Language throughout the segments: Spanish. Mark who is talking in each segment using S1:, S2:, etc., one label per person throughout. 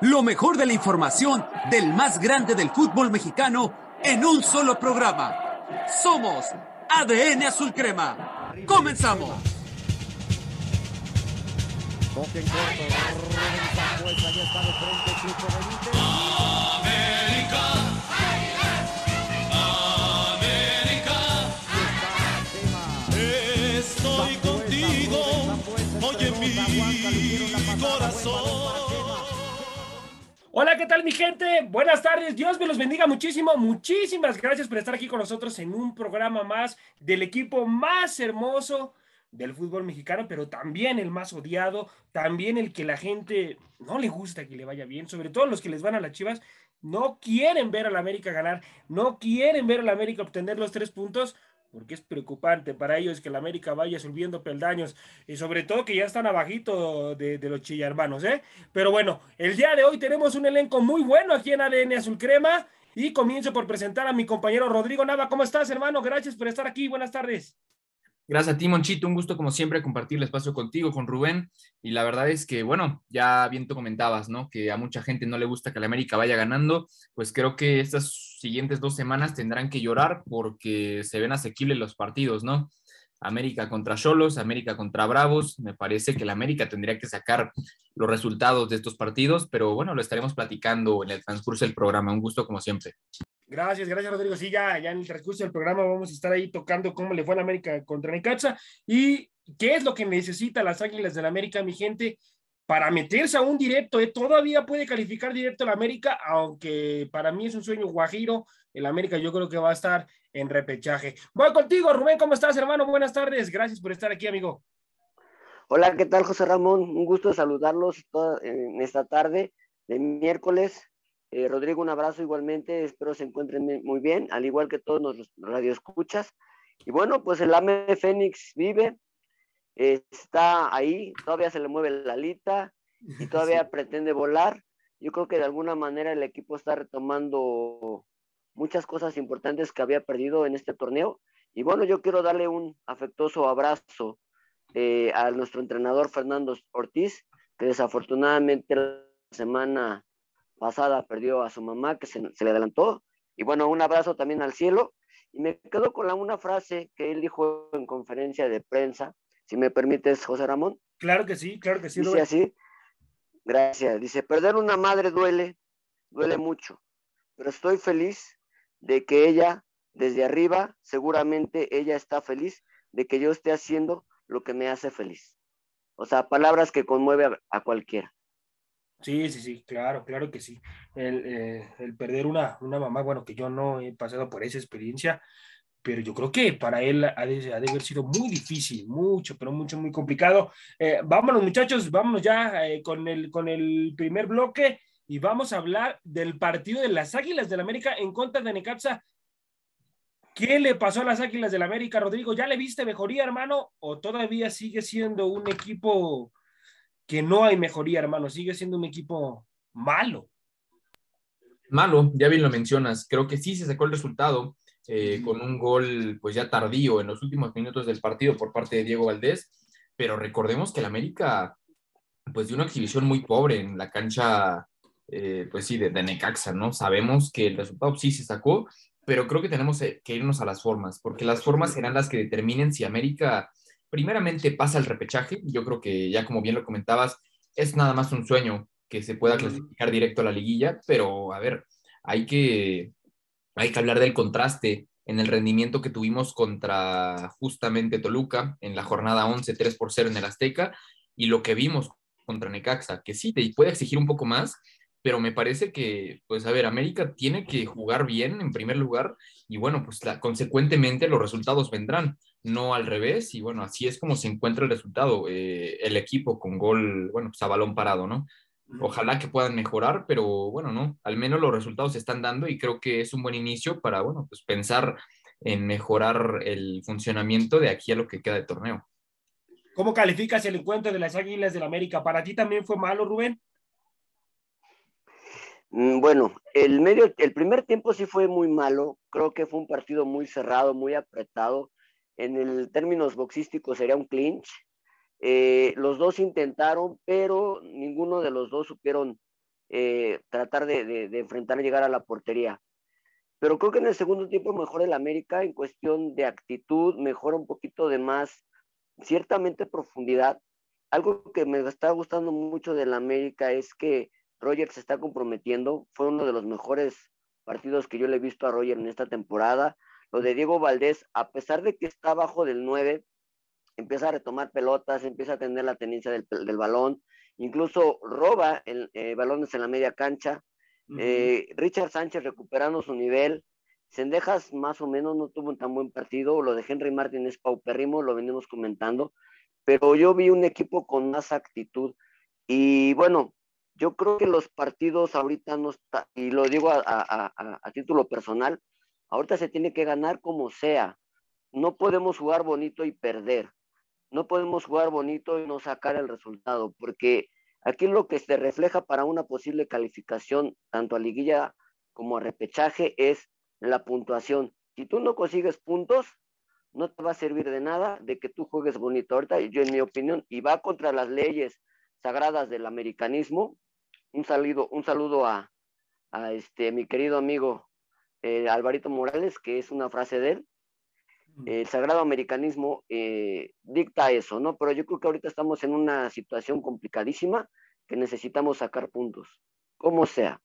S1: Lo mejor de la información del más grande del fútbol mexicano en un solo programa. Somos ADN Azul Crema. Comenzamos.
S2: Estoy contigo, oye mi corazón.
S3: Hola, ¿qué tal mi gente? Buenas tardes, Dios me los bendiga muchísimo, muchísimas gracias por estar aquí con nosotros en un programa más del equipo más hermoso del fútbol mexicano, pero también el más odiado, también el que la gente no le gusta que le vaya bien, sobre todo los que les van a las Chivas, no quieren ver a la América ganar, no quieren ver a la América obtener los tres puntos, porque es preocupante para ellos que la América vaya subiendo peldaños y sobre todo que ya están abajito de, de los chillarmanos, ¿eh? Pero bueno, el día de hoy tenemos un elenco muy bueno aquí en ADN Azul Crema y comienzo por presentar a mi compañero Rodrigo Nava. ¿Cómo estás, hermano? Gracias por estar aquí. Buenas tardes.
S4: Gracias a ti, Monchito. Un gusto, como siempre, compartir el espacio contigo, con Rubén. Y la verdad es que, bueno, ya bien tú comentabas, ¿no? Que a mucha gente no le gusta que la América vaya ganando. Pues creo que estas siguientes dos semanas tendrán que llorar porque se ven asequibles los partidos, ¿no? América contra Cholos, América contra Bravos. Me parece que la América tendría que sacar los resultados de estos partidos, pero bueno, lo estaremos platicando en el transcurso del programa. Un gusto, como siempre.
S3: Gracias, gracias Rodrigo. Sí, ya, ya en el transcurso del programa vamos a estar ahí tocando cómo le fue a la América contra Necaxa y qué es lo que necesita las Águilas del la América, mi gente, para meterse a un directo. ¿eh? Todavía puede calificar directo la América, aunque para mí es un sueño guajiro. El América yo creo que va a estar en repechaje. Voy contigo, Rubén. ¿Cómo estás, hermano? Buenas tardes. Gracias por estar aquí, amigo.
S5: Hola, ¿qué tal, José Ramón? Un gusto saludarlos en esta tarde de miércoles eh, Rodrigo, un abrazo igualmente, espero se encuentren muy bien, al igual que todos los radioescuchas. Y bueno, pues el AME Fénix vive, está ahí, todavía se le mueve la alita y todavía pretende volar. Yo creo que de alguna manera el equipo está retomando muchas cosas importantes que había perdido en este torneo. Y bueno, yo quiero darle un afectuoso abrazo eh, a nuestro entrenador Fernando Ortiz, que desafortunadamente la semana pasada perdió a su mamá que se, le adelantó. Y bueno, un abrazo también al cielo. Y me quedo con la, una frase que él dijo en conferencia de prensa, si me permites, José Ramón.
S3: Claro que sí, claro que sí.
S5: Dice así, gracias. Dice, perder una madre duele, duele mucho, pero estoy feliz de que ella, desde arriba, seguramente ella está feliz de que yo esté haciendo lo que me hace feliz. O sea, palabras que conmueve a cualquiera.
S3: Sí, sí, sí, claro, claro que sí. El, eh, el, perder una, una mamá, bueno, que yo no he pasado por esa experiencia, pero yo creo que para él ha de, ha de haber sido muy difícil, mucho, pero mucho, muy complicado. Eh, vámonos, muchachos, vámonos ya eh, con, el, con el primer bloque y vamos a hablar del partido de las Águilas del América en contra de Necaxa. ¿Qué le pasó a las Águilas del América, Rodrigo? ¿Ya le viste mejoría, hermano? ¿O todavía sigue siendo un equipo que no hay mejoría, hermano. Sigue siendo un equipo malo.
S4: Malo, ya bien lo mencionas. Creo que sí se sacó el resultado eh, con un gol, pues ya tardío en los últimos minutos del partido por parte de Diego Valdés. Pero recordemos que el América, pues dio una exhibición muy pobre en la cancha, eh, pues sí, de, de Necaxa, ¿no? Sabemos que el resultado sí se sacó, pero creo que tenemos eh, que irnos a las formas, porque las formas serán las que determinen si América primeramente pasa el repechaje. Yo creo que ya como bien lo comentabas, es nada más un sueño que se pueda clasificar directo a la liguilla, pero a ver, hay que, hay que hablar del contraste en el rendimiento que tuvimos contra justamente Toluca en la jornada 11, 3 por 0 en el Azteca, y lo que vimos contra Necaxa, que sí, te puede exigir un poco más, pero me parece que, pues a ver, América tiene que jugar bien en primer lugar y bueno, pues consecuentemente los resultados vendrán, no al revés y bueno, así es como se encuentra el resultado, eh, el equipo con gol, bueno, pues a balón parado, ¿no? Ojalá que puedan mejorar, pero bueno, no, al menos los resultados se están dando y creo que es un buen inicio para, bueno, pues pensar en mejorar el funcionamiento de aquí a lo que queda de torneo.
S3: ¿Cómo calificas el encuentro de las Águilas del América? ¿Para ti también fue malo, Rubén?
S5: Mm, bueno, el medio, el primer tiempo sí fue muy malo. Creo que fue un partido muy cerrado, muy apretado. En el términos boxísticos sería un clinch. Eh, los dos intentaron, pero ninguno de los dos supieron eh, tratar de, de, de enfrentar y llegar a la portería. Pero creo que en el segundo tiempo mejora el América en cuestión de actitud, mejora un poquito de más, ciertamente profundidad. Algo que me está gustando mucho del América es que Roger se está comprometiendo. Fue uno de los mejores partidos que yo le he visto a Roger en esta temporada. Lo de Diego Valdés, a pesar de que está abajo del 9, empieza a retomar pelotas, empieza a tener la tenencia del, del balón, incluso roba el, eh, balones en la media cancha. Uh -huh. eh, Richard Sánchez recuperando su nivel. Sendejas más o menos no tuvo un tan buen partido. Lo de Henry Martin es paupérrimo, lo venimos comentando. Pero yo vi un equipo con más actitud. Y bueno, yo creo que los partidos ahorita no está, y lo digo a, a, a, a título personal, ahorita se tiene que ganar como sea. No podemos jugar bonito y perder no podemos jugar bonito y no sacar el resultado, porque aquí lo que se refleja para una posible calificación, tanto a liguilla como a repechaje, es la puntuación. Si tú no consigues puntos, no te va a servir de nada de que tú juegues bonito. Ahorita, yo en mi opinión, y va contra las leyes sagradas del americanismo, un saludo, un saludo a, a este, mi querido amigo eh, Alvarito Morales, que es una frase de él, el sagrado americanismo eh, dicta eso, ¿no? Pero yo creo que ahorita estamos en una situación complicadísima que necesitamos sacar puntos, como sea.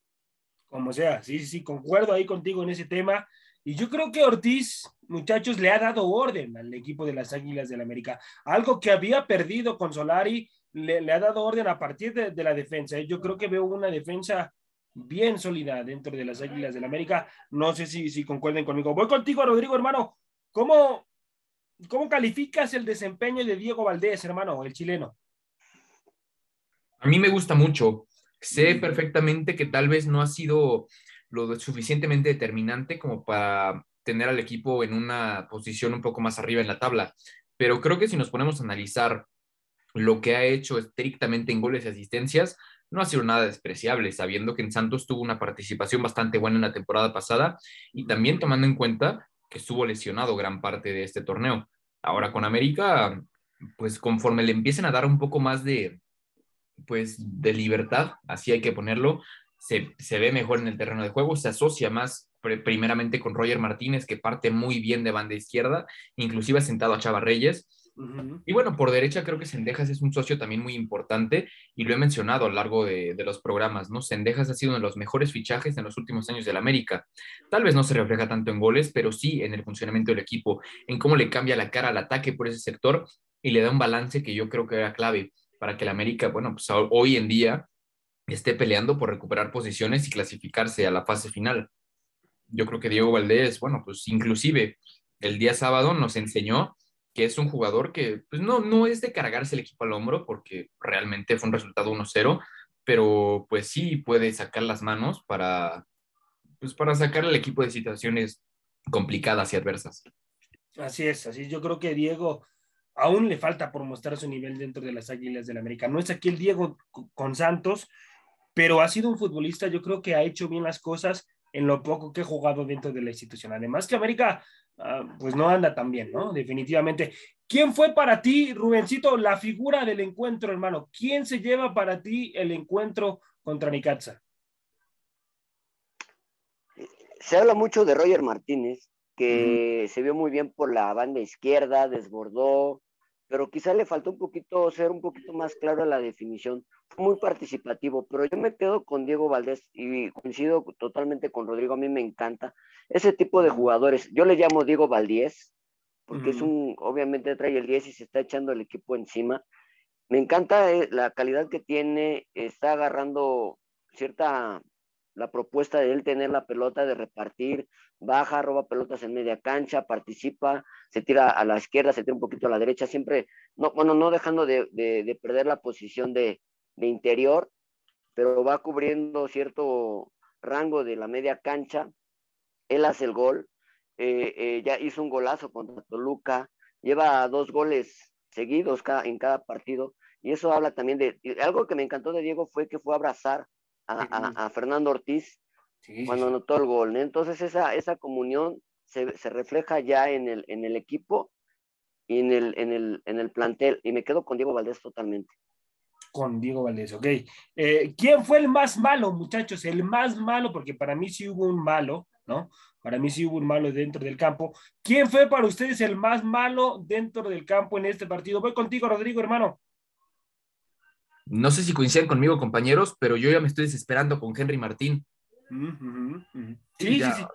S3: Como sea, sí, sí, concuerdo ahí contigo en ese tema. Y yo creo que Ortiz, muchachos, le ha dado orden al equipo de las Águilas del América. Algo que había perdido con Solari, le, le ha dado orden a partir de, de la defensa. Yo creo que veo una defensa bien sólida dentro de las Águilas del América. No sé si, si concuerden conmigo. Voy contigo, Rodrigo, hermano. ¿Cómo, ¿Cómo calificas el desempeño de Diego Valdés, hermano, el chileno?
S4: A mí me gusta mucho. Sé perfectamente que tal vez no ha sido lo suficientemente determinante como para tener al equipo en una posición un poco más arriba en la tabla. Pero creo que si nos ponemos a analizar lo que ha hecho estrictamente en goles y asistencias, no ha sido nada despreciable, sabiendo que en Santos tuvo una participación bastante buena en la temporada pasada y también tomando en cuenta que estuvo lesionado gran parte de este torneo. Ahora con América, pues conforme le empiecen a dar un poco más de, pues, de libertad, así hay que ponerlo, se, se ve mejor en el terreno de juego, se asocia más primeramente con Roger Martínez, que parte muy bien de banda izquierda, inclusive ha sentado a Chava Reyes. Y bueno, por derecha creo que Sendejas es un socio también muy importante y lo he mencionado a lo largo de, de, los programas, ¿no? Sendejas ha sido uno de los mejores fichajes en los últimos años del América. Tal vez no se refleja tanto en goles, pero sí en el funcionamiento del equipo, en cómo le cambia la cara al ataque por ese sector y le da un balance que yo creo que era clave para que el América, bueno, pues hoy en día esté peleando por recuperar posiciones y clasificarse a la fase final yo creo que Diego Valdés, bueno, pues inclusive el día sábado nos enseñó que es un jugador que pues no, no es de cargarse el equipo al hombro porque realmente fue un resultado 1-0, pero pues sí puede sacar las manos para, pues para sacar al equipo de situaciones complicadas y adversas.
S3: Así es, así yo creo que Diego aún le falta por mostrar su nivel dentro de las Águilas del América. No es aquí el Diego con Santos, pero ha sido un futbolista, yo creo que ha hecho bien las cosas en lo poco que he jugado dentro de la institución. Además que América, uh, pues no anda tan bien, ¿no? Definitivamente. ¿Quién fue para ti, Rubencito, la figura del encuentro, hermano? ¿Quién se lleva para ti el encuentro contra Nicaxa?
S5: Se habla mucho de Roger Martínez, que uh -huh. se vio muy bien por la banda izquierda, desbordó, pero quizá le faltó un poquito ser un poquito más claro a la definición. Fue muy participativo, pero yo me quedo con Diego Valdés y coincido totalmente con Rodrigo, a mí me encanta ese tipo de jugadores. Yo le llamo Diego Valdés, porque es un, obviamente trae el 10 y se está echando el equipo encima. Me encanta eh, la calidad que tiene, está agarrando cierta la propuesta de él tener la pelota, de repartir, baja, roba pelotas en media cancha, participa, se tira a la izquierda, se tira un poquito a la derecha, siempre, no, bueno, no dejando de, de, de perder la posición de, interior, pero va cubriendo cierto rango de la media cancha, él hace el gol, eh, eh, ya hizo un golazo contra Toluca, lleva dos goles seguidos cada, en cada partido, y eso habla también de, algo que me encantó de Diego fue que fue abrazar a, a, a Fernando Ortiz sí, cuando anotó el gol. Entonces esa, esa comunión se, se, refleja ya en el, en el equipo y en el, en, el, en el plantel. Y me quedo con Diego Valdés totalmente.
S3: Con Diego Valdés, ok. Eh, ¿Quién fue el más malo, muchachos? El más malo, porque para mí sí hubo un malo, ¿no? Para mí sí hubo un malo dentro del campo. ¿Quién fue para ustedes el más malo dentro del campo en este partido? Voy contigo, Rodrigo, hermano.
S4: No sé si coinciden conmigo, compañeros, pero yo ya me estoy desesperando con Henry Martín.
S3: Sí, sí, sí.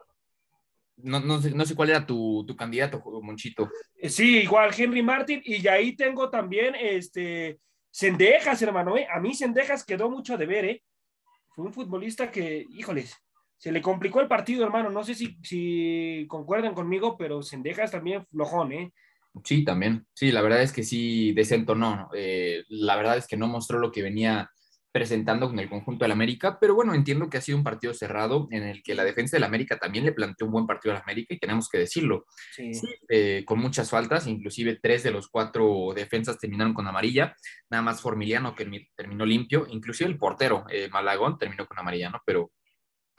S4: No, sé, cuál era tu, candidato, Monchito.
S3: Eh, sí, igual Henry Martín, y ahí tengo también este Sendejas, hermano. ¿eh? A mí Sendejas quedó mucho de ver, ¿eh? Fue un futbolista que, híjoles, se le complicó el partido, hermano. No sé si, si concuerdan conmigo, pero Sendejas también flojón, ¿eh?
S4: Sí, también. Sí, la verdad es que sí desentonó. Eh, la verdad es que no mostró lo que venía presentando con el conjunto del América, pero bueno, entiendo que ha sido un partido cerrado en el que la defensa del América también le planteó un buen partido al América y tenemos que decirlo. Sí. Eh, con muchas faltas, inclusive tres de los cuatro defensas terminaron con amarilla, nada más Formiliano que terminó limpio, inclusive el portero eh, Malagón terminó con amarilla, ¿no? Pero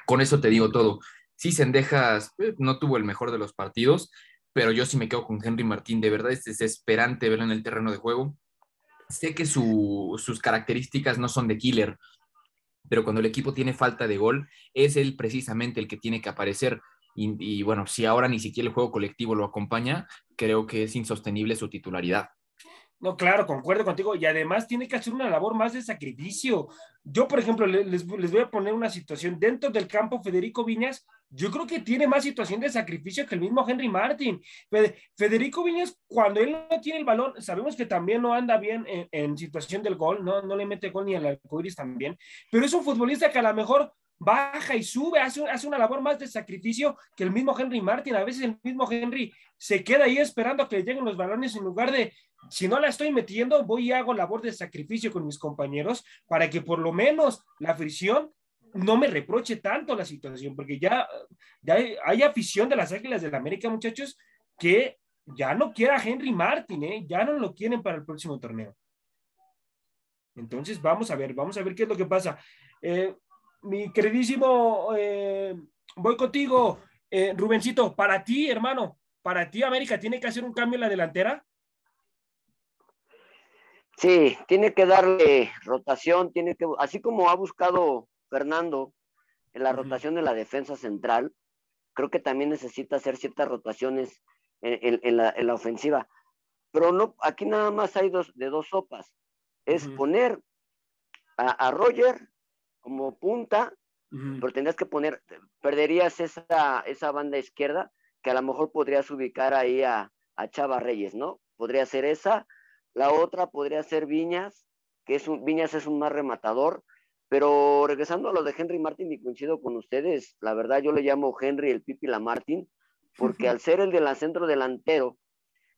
S4: con eso te digo todo. Sí, Sendejas no tuvo el mejor de los partidos, pero yo sí me quedo con Henry Martín. De verdad es desesperante verlo en el terreno de juego. Sé que sus características no son de killer, pero cuando el equipo tiene falta de gol, es él precisamente el que tiene que aparecer. Y, y bueno, si ahora ni siquiera el juego colectivo lo acompaña, creo que es insostenible su titularidad.
S3: No, claro, concuerdo contigo. Y además tiene que hacer una labor más de sacrificio. Yo, por ejemplo, les, voy a poner una situación. Dentro del campo, Federico Viñas, yo creo que tiene más situación de sacrificio que el mismo Henry Martin. Federico Viñas, cuando él no tiene el balón, sabemos que también no anda bien en, situación del gol, ¿no? no le mete gol ni al arcoiris también. Pero es un futbolista que a lo mejor baja y sube, hace, hace una labor más de sacrificio que el mismo Henry Martin. A veces el mismo Henry se queda ahí esperando a que le lleguen los balones en lugar de, si no la estoy metiendo, voy y hago labor de sacrificio con mis compañeros para que por lo menos la fricción no me reproche tanto la situación, porque ya, ya hay, afición de las Águilas del América, muchachos, que ya no quiera a Henry Martin, ¿eh? ya no lo quieren para el próximo torneo. Entonces, vamos a ver, vamos a ver qué es lo que pasa. Eh, mi queridísimo, eh, voy contigo, Rubencito, para ti, hermano, para ti América tiene que hacer un cambio en la delantera.
S5: Sí, tiene que darle rotación, tiene que, así como ha buscado Fernando en la rotación de la defensa central, creo que también necesita hacer ciertas rotaciones en, la, ofensiva. Pero no, aquí nada más hay dos, de dos sopas. Es poner a, a Roger como punta, pero tendrías que poner, perderías esa, esa banda izquierda que a lo mejor podrías ubicar ahí a, a Chava Reyes, ¿no? Podría ser esa. La otra podría ser Viñas, que es un, Viñas es un más rematador, pero regresando a lo de Henry Martin, y coincido con ustedes, la verdad yo le llamo Henry el Pipi la Martin, porque al ser el del centro delantero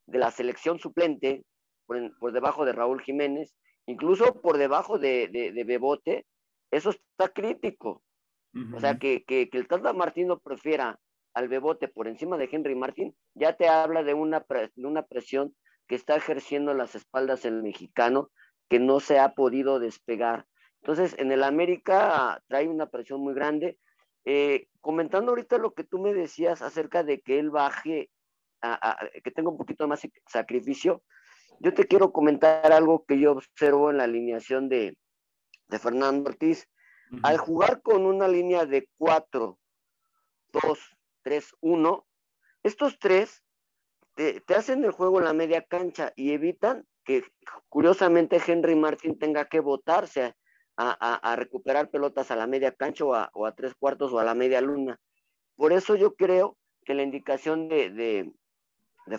S5: de la selección suplente, por, debajo de Raúl Jiménez, incluso por debajo de, de Bebote, eso está crítico. O sea, que, que, el Tata Martino prefiera al Bebote por encima de Henry Martín, ya te habla de una, de una presión que está ejerciendo las espaldas el mexicano, que no se ha podido despegar. Entonces, en el América trae una presión muy grande. Eh, comentando ahorita lo que tú me decías acerca de que él baje, que tenga un poquito más sacrificio, yo te quiero comentar algo que yo observo en la alineación de, de Fernando Ortiz. Al jugar con una línea de 4, 2, 3, 1, estos tres te, hacen el juego en la media cancha y evitan que curiosamente Henry Martin tenga que botarse a, recuperar pelotas a la media cancha o a, tres cuartos o a la media luna. Por eso yo creo que la indicación de,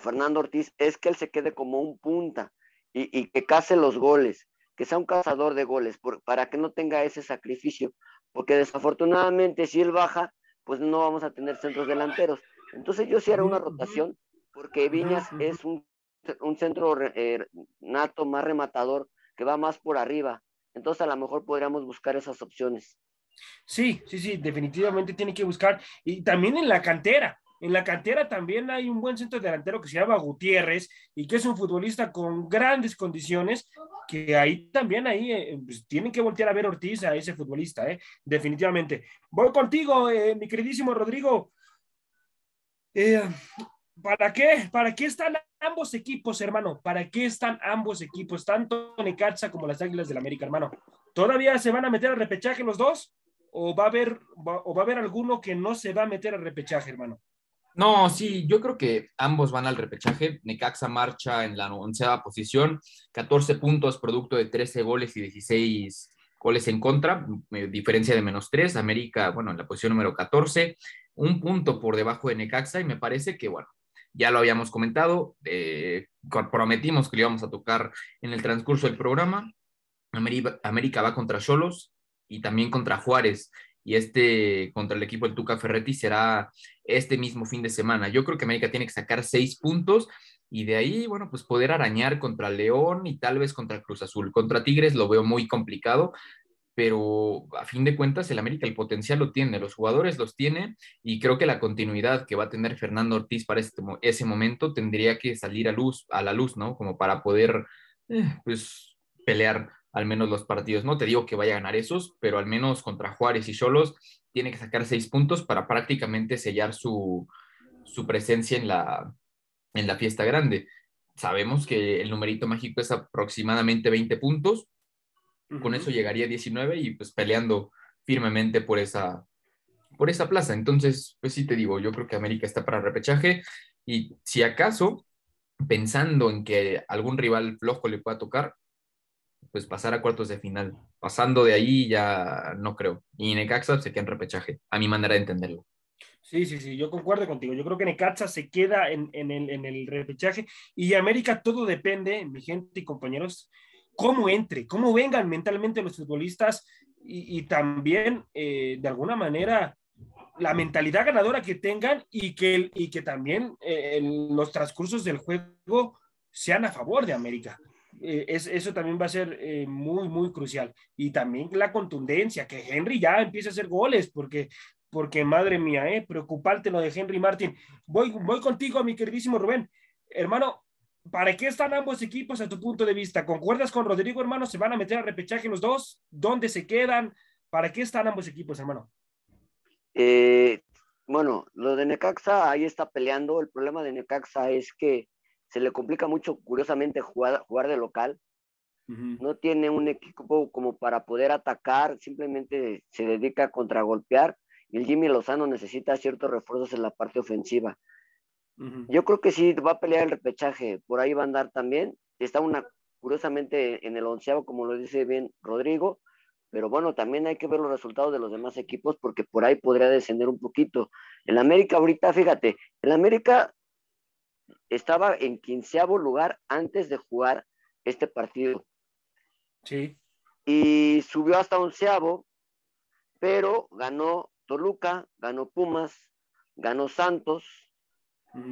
S5: Fernando Ortiz es que él se quede como un punta y, y que case los goles que sea un cazador de goles, para que no tenga ese sacrificio, porque desafortunadamente si él baja, pues no vamos a tener centros delanteros. Entonces yo sí haré una rotación, porque Viñas es un, centro eh, nato, más rematador, que va más por arriba. Entonces a lo mejor podríamos buscar esas opciones.
S3: Sí, sí, sí, definitivamente tiene que buscar. Y también en la cantera, en la cantera también hay un buen centro delantero que se llama Gutiérrez y que es un futbolista con grandes condiciones, que ahí también ahí eh, pues, tienen que voltear a ver Ortiz a ese futbolista, ¿eh? definitivamente. Voy contigo, eh, mi queridísimo Rodrigo. Eh, ¿Para qué? ¿Para qué está la ambos equipos, hermano? ¿Para qué están ambos equipos, tanto Necaxa como las Águilas del América, hermano? ¿Todavía se van a meter al repechaje los dos? ¿O va a haber, o va a haber alguno que no se va a meter al repechaje, hermano?
S4: No, sí, yo creo que ambos van al repechaje. Necaxa marcha en la onceava posición, 14 puntos, producto de 13 goles y 16 goles en contra, eh, diferencia de menos 3. América, bueno, en la posición número 14, un punto por debajo de Necaxa y me parece que, bueno, ya lo habíamos comentado, eh, prometimos que lo íbamos a tocar en el transcurso del programa. América, va contra Cholos y también contra Juárez y este contra el equipo del Tuca Ferretti será este mismo fin de semana. Yo creo que América tiene que sacar seis puntos y de ahí, bueno, pues poder arañar contra León y tal vez contra Cruz Azul. Contra Tigres lo veo muy complicado, pero a fin de cuentas el América el potencial lo tiene, los jugadores los tiene y creo que la continuidad que va a tener Fernando Ortiz para este, ese momento tendría que salir a luz, a la luz, ¿no? Como para poder, eh, pues, pelear al menos los partidos. No te digo que vaya a ganar esos, pero al menos contra Juárez y Cholos tiene que sacar seis puntos para prácticamente sellar su, presencia en la, en la fiesta grande. Sabemos que el numerito mágico es aproximadamente 20 puntos. Con eso llegaría a 19 y pues peleando firmemente por esa, por esa plaza. Entonces, pues sí te digo, yo creo que América está para repechaje y si acaso, pensando en que algún rival flojo le pueda tocar, pues pasar a cuartos de final. Pasando de ahí ya no creo. Y Necaxa se queda en repechaje, a mi manera de entenderlo.
S3: Sí, sí, sí, yo concuerdo contigo. Yo creo que Necaxa se queda en, el, repechaje y América todo depende, mi gente y compañeros, cómo entre, cómo vengan mentalmente los futbolistas y, también eh, de alguna manera la mentalidad ganadora que tengan y que, y que también eh, los transcursos del juego sean a favor de América. Eh, es, eso también va a ser eh, muy, muy crucial. Y también la contundencia, que Henry ya empiece a hacer goles, porque, porque madre mía, eh, preocuparte lo de Henry Martin. Voy, voy contigo, mi queridísimo Rubén. Hermano, ¿para qué están ambos equipos a tu punto de vista? ¿Concuerdas con Rodrigo, hermano? ¿Se van a meter a repechaje los dos? ¿Dónde se quedan? ¿Para qué están ambos equipos, hermano?
S5: Eh, bueno, lo de Necaxa ahí está peleando. El problema de Necaxa es que se le complica mucho, curiosamente, jugar, jugar de local. No tiene un equipo como para poder atacar, simplemente se dedica a contragolpear. Y el Jimmy Lozano necesita ciertos refuerzos en la parte ofensiva. Yo creo que sí va a pelear el repechaje, por ahí va a andar también. Está una, curiosamente, en el onceavo, como lo dice bien Rodrigo, pero bueno, también hay que ver los resultados de los demás equipos porque por ahí podría descender un poquito. El América ahorita, fíjate, el América estaba en quinceavo lugar antes de jugar este partido.
S3: Sí.
S5: Y subió hasta onceavo, pero ganó Toluca, ganó Pumas, ganó Santos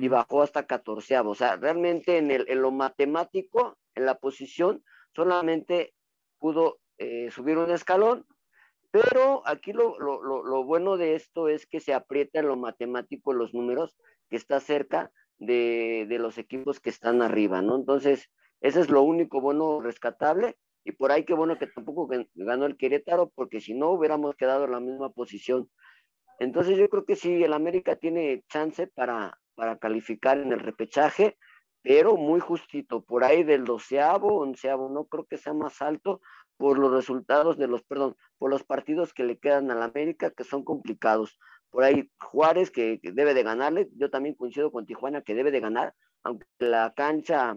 S5: y bajó hasta catorceavo. O sea, realmente en, el, en lo matemático, en la posición, solamente pudo eh, subir un escalón, pero aquí lo, lo, lo, bueno de esto es que se aprieta en lo matemático los números, que está cerca, de, los equipos que están arriba, ¿no? Entonces, ese es lo único bueno rescatable. Y por ahí qué bueno que tampoco ganó el Querétaro, porque si no hubiéramos quedado en la misma posición. Entonces yo creo que sí, el América tiene chance para, para calificar en el repechaje, pero muy justito, por ahí del doceavo, onceavo, no creo que sea más alto por los resultados de los, perdón, por los partidos que le quedan al América, que son complicados por ahí Juárez que, debe de ganarle, yo también coincido con Tijuana que debe de ganar, aunque la cancha,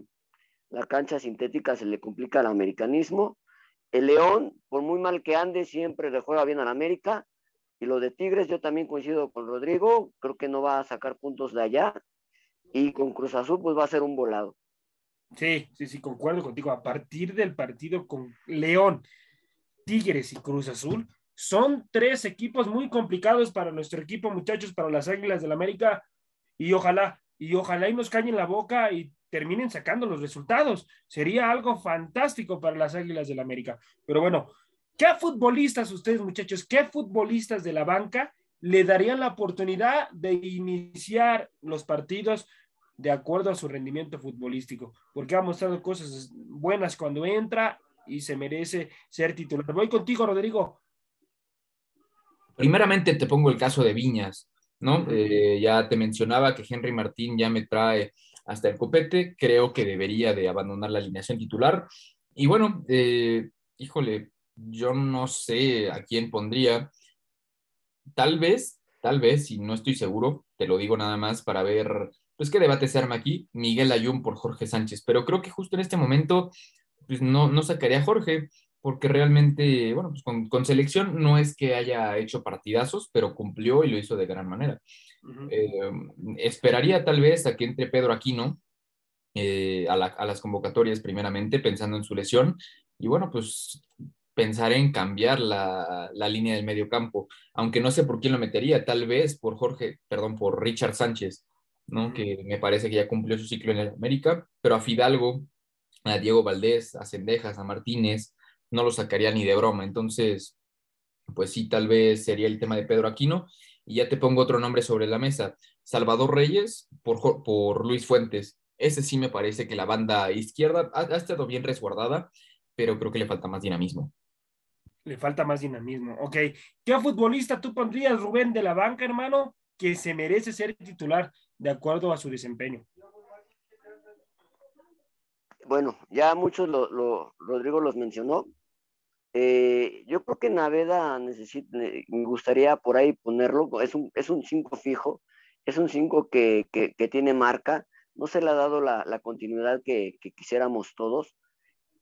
S5: la cancha sintética se le complica al americanismo. El León, por muy mal que ande, siempre le juega bien al América. Y lo de Tigres, yo también coincido con Rodrigo, creo que no va a sacar puntos de allá. Y con Cruz Azul, pues va a ser un volado.
S3: Sí, sí, sí, concuerdo contigo. A partir del partido con León, Tigres y Cruz Azul, son tres equipos muy complicados para nuestro equipo, muchachos, para las Águilas del América. Y ojalá, y ojalá y nos cañen la boca y terminen sacando los resultados. Sería algo fantástico para las Águilas del América. Pero bueno, ¿qué futbolistas ustedes, muchachos, qué futbolistas de la banca le darían la oportunidad de iniciar los partidos de acuerdo a su rendimiento futbolístico? Porque ha mostrado cosas buenas cuando entra y se merece ser titular. Voy contigo, Rodrigo.
S4: Primeramente te pongo el caso de Viñas, ¿no? Eh, ya te mencionaba que Henry Martín ya me trae hasta el copete. Creo que debería de abandonar la alineación titular. Y bueno, eh, híjole, yo no sé a quién pondría. Tal vez, tal vez, y no estoy seguro, te lo digo nada más para ver, pues qué debate se arma aquí, Miguel Ayun por Jorge Sánchez, pero creo que justo en este momento, pues no, no sacaría a Jorge, porque realmente, bueno, pues con, selección no es que haya hecho partidazos, pero cumplió y lo hizo de gran manera. Eh, esperaría tal vez a que entre Pedro Aquino eh, a, a, las convocatorias primeramente, pensando en su lesión, y bueno, pues pensaré en cambiar la, línea del medio campo, aunque no sé por quién lo metería, tal vez por Jorge, perdón, por Richard Sánchez, ¿no? Que me parece que ya cumplió su ciclo en el América, pero a Fidalgo, a Diego Valdés, a Cendejas, a Martínez, no lo sacaría ni de broma. Entonces, pues sí, tal vez sería el tema de Pedro Aquino. Y ya te pongo otro nombre sobre la mesa. Salvador Reyes por, por Luis Fuentes. Ese sí me parece que la banda izquierda ha estado bien resguardada, pero creo que le falta más dinamismo
S3: le falta más dinamismo. Ok, ¿qué futbolista tú pondrías, Rubén, de la banca, hermano, que se merece ser titular de acuerdo a su desempeño?
S5: Bueno, ya muchos lo, Rodrigo los mencionó. Eh, yo creo que Naveda necesita, me gustaría por ahí ponerlo, es un, es un fijo, es un cinco que, tiene marca, no se le ha dado la, continuidad que, que, quisiéramos todos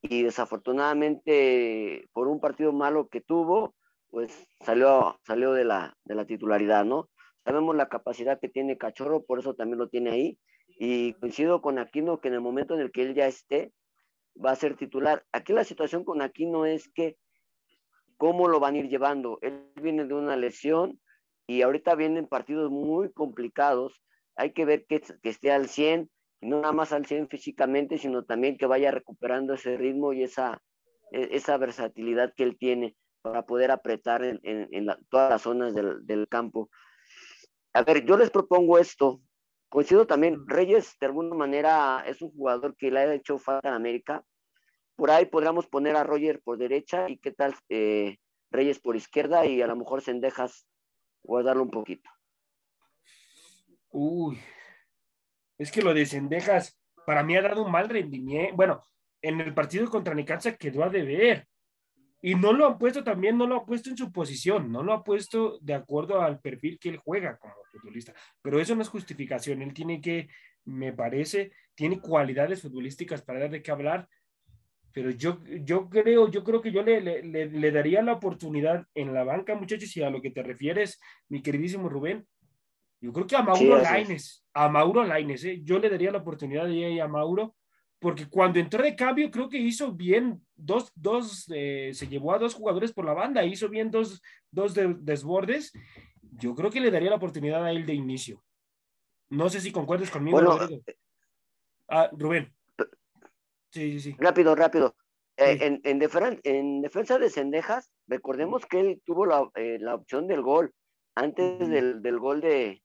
S5: y desafortunadamente por un partido malo que tuvo, pues salió, salió de, la, titularidad, ¿no? Sabemos la capacidad que tiene Cachorro, por eso también lo tiene ahí, y coincido con Aquino que en el momento en el que él ya esté, va a ser titular. Aquí la situación con Aquino es que cómo lo van a ir llevando. Él viene de una lesión y ahorita vienen partidos muy complicados. Hay que ver que, que esté al 100, no nada más al 100 físicamente, sino también que vaya recuperando ese ritmo y esa, e, esa versatilidad que él tiene para poder apretar en, todas las zonas del, del, campo. A ver, yo les propongo esto. Coincido también, Reyes de alguna manera es un jugador que le ha hecho falta en América. Por ahí podríamos poner a Roger por derecha y qué tal eh, Reyes por izquierda y a lo mejor Sendejas guardarlo un poquito.
S3: Uy, es que lo de Sendejas para mí ha dado un mal rendimiento. Bueno, en el partido contra Necaxa quedó a deber. Y no lo han puesto también, no lo ha puesto en su posición, no lo ha puesto de acuerdo al perfil que él juega como futbolista. Pero eso no es justificación. Él tiene que, me parece, tiene cualidades futbolísticas para dar de qué hablar. Pero yo, yo creo, yo creo que yo le, le, le daría la oportunidad en la banca, muchachos, y a lo que te refieres, mi queridísimo Rubén, yo creo que a Mauro Laines, a Mauro Laines, ¿eh? yo le daría la oportunidad de ir a Mauro, porque cuando entró de cambio creo que hizo bien, dos, dos eh, se llevó a dos jugadores por la banda, hizo bien dos, dos desbordes. Yo creo que le daría la oportunidad a él de inicio. No sé si concuerdes conmigo.
S5: Eh,
S3: ah, Rubén. Sí, sí, sí.
S5: Rápido, rápido. en, en, defensa de Cendejas, recordemos que él tuvo la, la opción del gol antes del, del, gol de,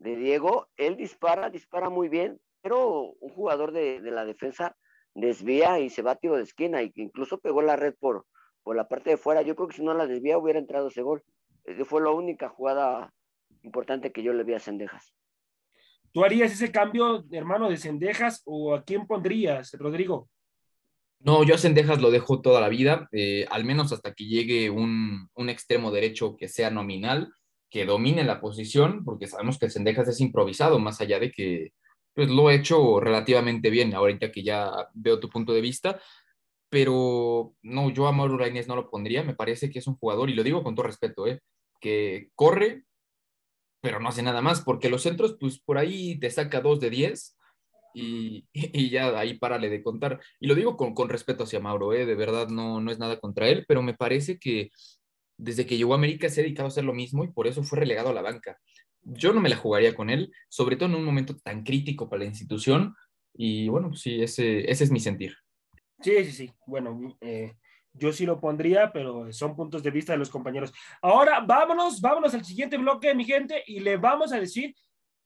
S5: de Diego, él dispara, dispara muy bien, pero un jugador de, la defensa desvía y se va a tiro de esquina, y incluso pegó la red por, por la parte de fuera. Yo creo que si no la desvía hubiera entrado ese gol. Eh, fue la única jugada importante que yo le vi a Cendejas.
S3: ¿Tú harías ese cambio, hermano, de Cendejas o a quién pondrías, Rodrigo?
S4: No, yo a Cendejas lo dejo toda la vida, eh, al menos hasta que llegue un, un, extremo derecho que sea nominal que domine la posición, porque sabemos que Sendejas es improvisado, más allá de que pues, lo ha hecho relativamente bien, ahorita que ya veo tu punto de vista, pero no, yo a Mauro Lainez no lo pondría, me parece que es un jugador, y lo digo con todo respeto, ¿eh? que corre, pero no hace nada más, porque los centros, pues por ahí te saca dos de diez, y, y, ya ahí párale de contar. Y lo digo con, con respeto hacia Mauro, ¿eh? de verdad no, no es nada contra él, pero me parece que desde que llegó a América se ha dedicado a hacer lo mismo y por eso fue relegado a la banca. Yo no me la jugaría con él, sobre todo en un momento tan crítico para la institución. Y bueno, pues sí, ese, ese es mi sentir.
S3: Sí, sí, sí. Bueno, eh, yo sí lo pondría, pero son puntos de vista de los compañeros. Ahora vámonos, vámonos al siguiente bloque, mi gente, y le vamos a decir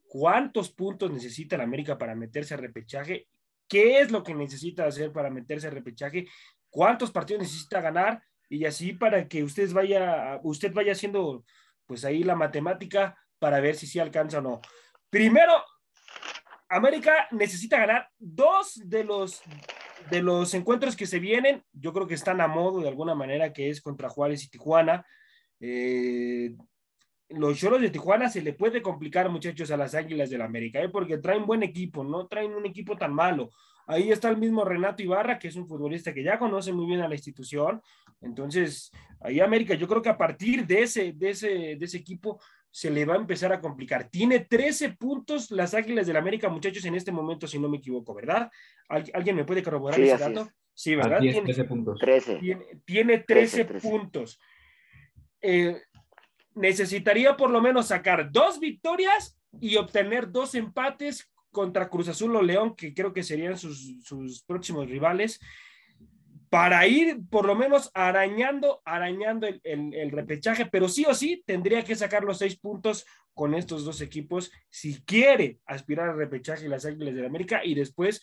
S3: cuántos puntos necesita la América para meterse a repechaje, qué es lo que necesita hacer para meterse a repechaje, cuántos partidos necesita ganar y así para que usted vaya, usted vaya haciendo pues ahí la matemática para ver si sí alcanza o no. Primero, América necesita ganar dos de los, de los encuentros que se vienen. Yo creo que están a modo de alguna manera, que es contra Juárez y Tijuana. Eh, los Choros de Tijuana se le puede complicar, muchachos, a las Águilas del América, ¿eh? porque traen buen equipo, no traen un equipo tan malo. Ahí está el mismo Renato Ibarra, que es un futbolista que ya conoce muy bien a la institución. Entonces, ahí América, yo creo que a partir de ese, de ese, de ese equipo se le va a empezar a complicar. Tiene 13 puntos las Águilas del América, muchachos, en este momento, si no me equivoco, ¿verdad? ¿Alguien me puede corroborar ese dato? Sí, ¿verdad?
S4: tiene 13 puntos.
S3: Tiene, 13, puntos. Eh, necesitaría por lo menos sacar dos victorias y obtener dos empates contra Cruz Azul o León, que creo que serían sus, próximos rivales, para ir por lo menos arañando, arañando el, repechaje, pero sí o sí tendría que sacar los seis puntos con estos dos equipos si quiere aspirar al repechaje las Águilas de América y después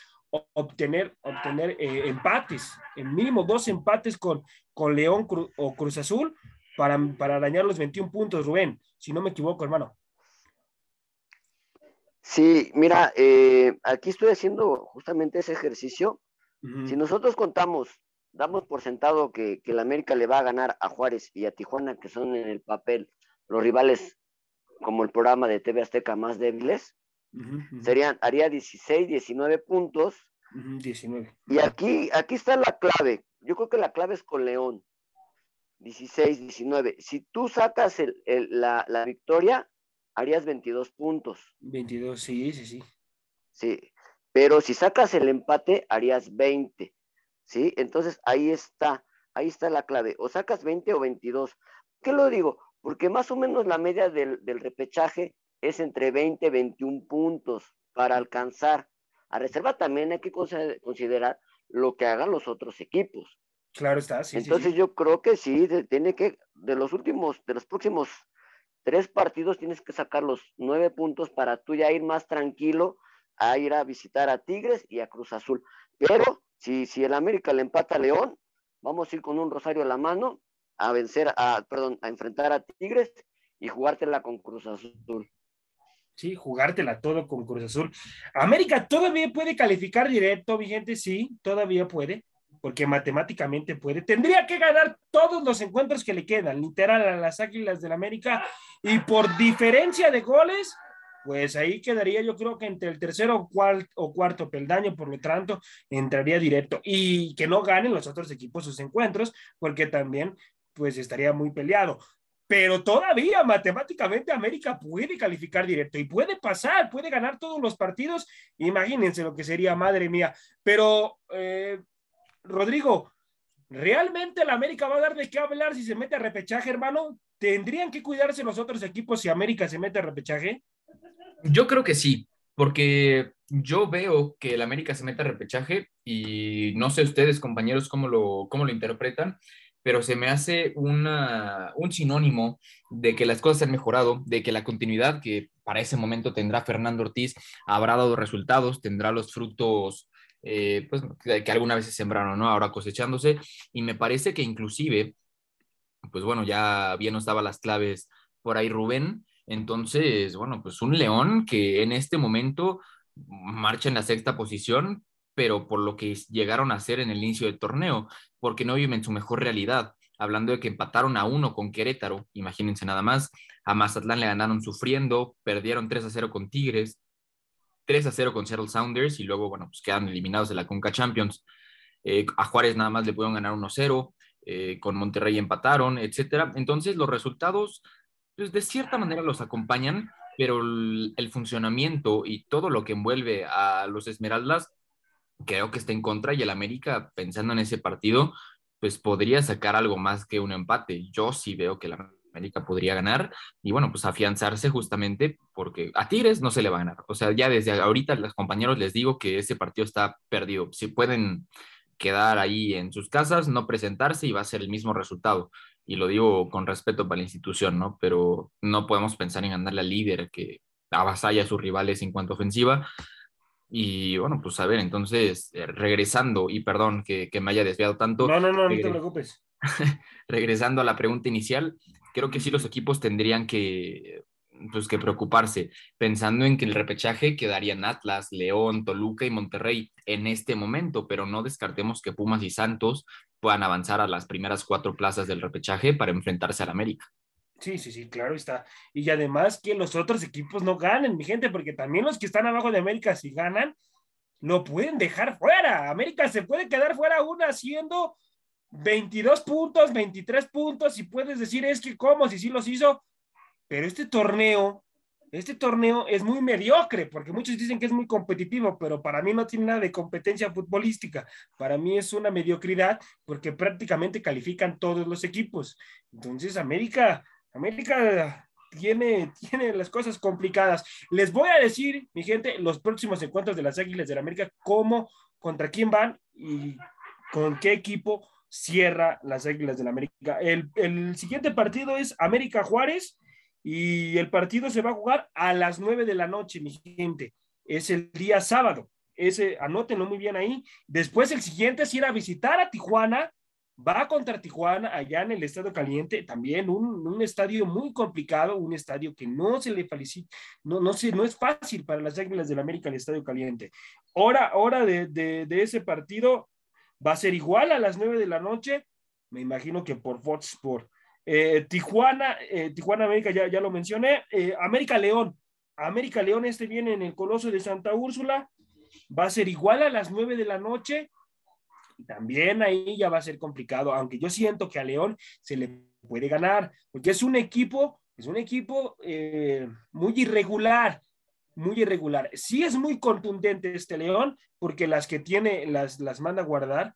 S3: obtener, obtener eh, empates, en mínimo dos empates con, con León o Cruz Azul para, para arañar los 21 puntos, Rubén, si no me equivoco, hermano.
S5: Sí, mira, eh, aquí estoy haciendo justamente ese ejercicio. Si nosotros contamos, damos por sentado que, que la América le va a ganar a Juárez y a Tijuana, que son en el papel los rivales como el programa de TV Azteca más débiles, serían, haría 16, 19 puntos.
S3: 19.
S5: Y aquí, aquí está la clave. Yo creo que la clave es con León. 16, 19. Si tú sacas la, la, victoria, harías 22 puntos.
S3: 22, sí, sí, sí.
S5: Sí, pero si sacas el empate, harías 20. ¿Sí? Entonces ahí está, ahí está la clave. O sacas 20 o 22. ¿Qué lo digo? Porque más o menos la media del, repechaje es entre 20 y 21 puntos para alcanzar. A reserva también hay que considerar lo que hagan los otros equipos.
S3: Claro está, sí.
S5: Entonces yo creo que sí, tiene que, de los últimos, de los próximos tres partidos tienes que sacar los nueve puntos para tú ya ir más tranquilo a ir a visitar a Tigres y a Cruz Azul. Pero si, si el América le empata a León, vamos a ir con un rosario a la mano a vencer, a, perdón, a enfrentar a Tigres y jugártela con Cruz Azul.
S3: Sí, jugártela todo con Cruz Azul. América todavía puede calificar directo, vigente, sí, todavía puede porque matemáticamente puede. Tendría que ganar todos los encuentros que le quedan, literal, a las Águilas del América, y por diferencia de goles, pues ahí quedaría yo creo que entre el tercero o cuarto, peldaño, por lo tanto, entraría directo. Y que no ganen los otros equipos sus encuentros, porque también, pues estaría muy peleado. Pero todavía matemáticamente América puede calificar directo y puede pasar, puede ganar todos los partidos. Imagínense lo que sería, madre mía. Pero eh, Rodrigo, ¿realmente la América va a dar de qué hablar si se mete a repechaje, hermano? ¿Tendrían que cuidarse los otros equipos si América se mete a repechaje?
S4: Yo creo que sí, porque yo veo que el América se mete a repechaje y no sé ustedes, compañeros, cómo lo, cómo lo interpretan, pero se me hace una, un sinónimo de que las cosas han mejorado, de que la continuidad que para ese momento tendrá Fernando Ortiz habrá dado resultados, tendrá los frutos eh, pues, que alguna vez se sembraron, ¿no? Ahora cosechándose. Y me parece que inclusive, pues bueno, ya bien nos daba las claves por ahí Rubén. Entonces, bueno, pues un León que en este momento marcha en la sexta posición, pero por lo que llegaron a hacer en el inicio del torneo, porque no viven su mejor realidad. Hablando de que empataron a uno con Querétaro, imagínense nada más, a Mazatlán le ganaron sufriendo, perdieron 3 a 0 con Tigres, 3 a 0 con Seattle Sounders y luego, bueno, pues quedan eliminados de la Conca Champions. Eh, a Juárez nada más le pudieron ganar 1-0, eh, con Monterrey empataron, etcétera. Entonces, los resultados, pues de cierta manera los acompañan, pero el, el, funcionamiento y todo lo que envuelve a los Esmeraldas, creo que está en contra y el América, pensando en ese partido, pues podría sacar algo más que un empate. Yo sí veo que la América podría ganar y bueno, pues afianzarse justamente porque a Tigres no se le va a ganar. O sea, ya desde ahorita los compañeros les digo que ese partido está perdido. Si pueden quedar ahí en sus casas, no presentarse y va a ser el mismo resultado. Y lo digo con respeto para la institución, ¿no? Pero no podemos pensar en ganarle al líder que avasalla a sus rivales en cuanto a ofensiva. Y bueno, pues a ver, entonces, eh, regresando, y perdón que, que, me haya desviado tanto.
S3: No, no, no, no te preocupes.
S4: regresando a la pregunta inicial, creo que sí los equipos tendrían que pues que preocuparse, pensando en que el repechaje quedarían Atlas, León, Toluca y Monterrey en este momento, pero no descartemos que Pumas y Santos puedan avanzar a las primeras cuatro plazas del repechaje para enfrentarse al América.
S3: Sí, sí, sí, claro está. Y además que los otros equipos no ganen, mi gente, porque también los que están abajo de América, si ganan, lo pueden dejar fuera. América se puede quedar fuera aún haciendo 22 puntos, 23 puntos, y puedes decir, es que cómo, si sí los hizo, pero este torneo, este torneo es muy mediocre, porque muchos dicen que es muy competitivo, pero para mí no tiene nada de competencia futbolística. Para mí es una mediocridad, porque prácticamente califican todos los equipos. Entonces, América, América tiene, tiene las cosas complicadas. Les voy a decir, mi gente, los próximos encuentros de las Águilas de la América, cómo, contra quién van y con qué equipo cierra las Águilas del la América. El, el, siguiente partido es América Juárez y el partido se va a jugar a las 9 de la noche, mi gente. Es el día sábado. Ese, anótenlo muy bien ahí. Después el siguiente es ir a visitar a Tijuana. Va contra Tijuana, allá en el Estadio Caliente, también un, un estadio muy complicado, un estadio que no se le felicita, no, no, se, no es fácil para las Águilas del la América el Estadio Caliente. Hora, hora de, de, de ese partido, va a ser igual a las 9 de la noche, me imagino que por Fox Sport. Eh, Tijuana, eh, Tijuana América, ya, ya lo mencioné. Eh, América León, América León este viene en el Coloso de Santa Úrsula, va a ser igual a las 9 de la noche. También ahí ya va a ser complicado, aunque yo siento que a León se le puede ganar, porque es un equipo, es un equipo muy irregular, muy irregular. Sí es muy contundente este León, porque las que tiene las, las manda a guardar,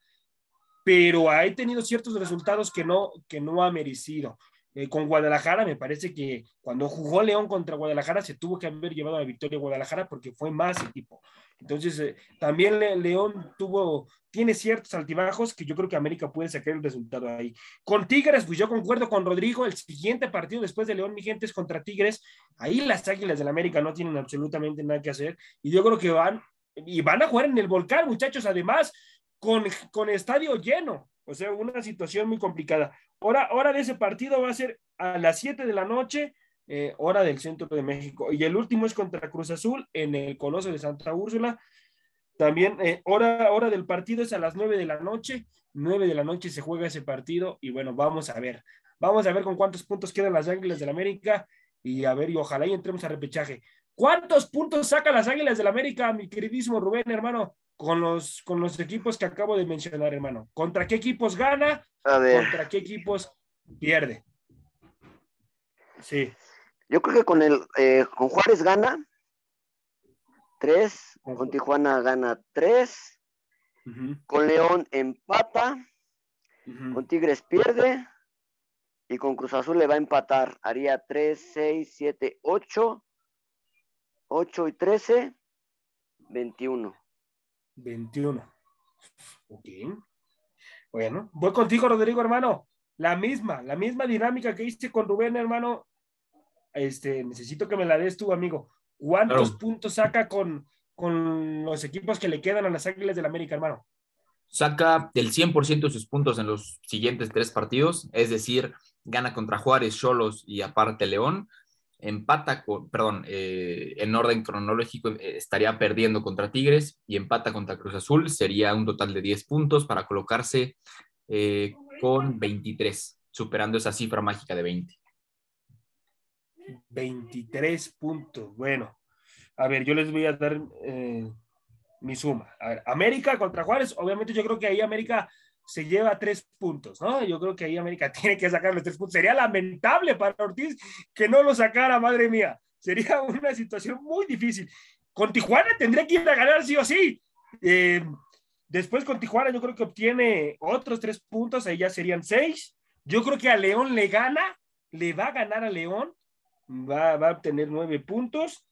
S3: pero ha tenido ciertos resultados que no, que no ha merecido. Eh, con Guadalajara, me parece que cuando jugó León contra Guadalajara se tuvo que haber llevado a la victoria Guadalajara porque fue más equipo. Entonces, eh, también Le León tuvo, tiene ciertos altibajos que yo creo que América puede sacar el resultado ahí. Con Tigres, pues yo concuerdo con Rodrigo, el siguiente partido después de León, mi gente, es contra Tigres. Ahí las Águilas del América no tienen absolutamente nada que hacer y yo creo que van, y van a jugar en el volcán, muchachos, además, con, con estadio lleno. O sea, una situación muy complicada. Hora, hora de ese partido va a ser a las 7 de la noche, eh, hora del centro de México. Y el último es contra Cruz Azul en el Coloso de Santa Úrsula. También eh, hora, hora del partido es a las 9 de la noche. 9 de la noche se juega ese partido y bueno, vamos a ver. Vamos a ver con cuántos puntos quedan las Águilas del América y a ver, y ojalá y entremos a repechaje. ¿Cuántos puntos saca las Águilas del América, mi queridísimo Rubén, hermano? con los, con los equipos que acabo de mencionar, hermano. ¿Contra qué equipos gana? ¿Contra qué equipos pierde? Sí.
S5: Yo creo que con el eh, con Juárez gana tres, con Tijuana gana tres, uh -huh. con León empata, uh -huh. con Tigres pierde y con Cruz Azul le va a empatar. Haría tres, seis, siete, ocho, ocho y trece, veintiuno.
S3: 21. Ok. Bueno, voy contigo, Rodrigo, hermano. La misma, la misma dinámica que hice con Rubén, hermano. Este, necesito que me la des tú, amigo. ¿Cuántos claro. puntos saca con, con los equipos que le quedan a las Águilas del América, hermano?
S4: Saca del 100% de sus puntos en los siguientes tres partidos, es decir, gana contra Juárez, Cholos y aparte León, empata, con, perdón, eh, en orden cronológico eh, estaría perdiendo contra Tigres y empata contra Cruz Azul, sería un total de 10 puntos para colocarse eh, con 23, superando esa cifra mágica de 20.
S3: 23 puntos, bueno. A ver, yo les voy a dar mi suma. América contra Juárez, obviamente yo creo que ahí América se lleva tres puntos, ¿no? Yo creo que ahí América tiene que sacar los tres puntos. Sería lamentable para Ortiz que no lo sacara, madre mía. Sería una situación muy difícil. Con Tijuana tendría que ir a ganar sí o sí. Eh, después con Tijuana yo creo que obtiene otros tres puntos, ahí ya serían seis. Yo creo que a León le gana, le va a ganar a León, va, va a obtener nueve puntos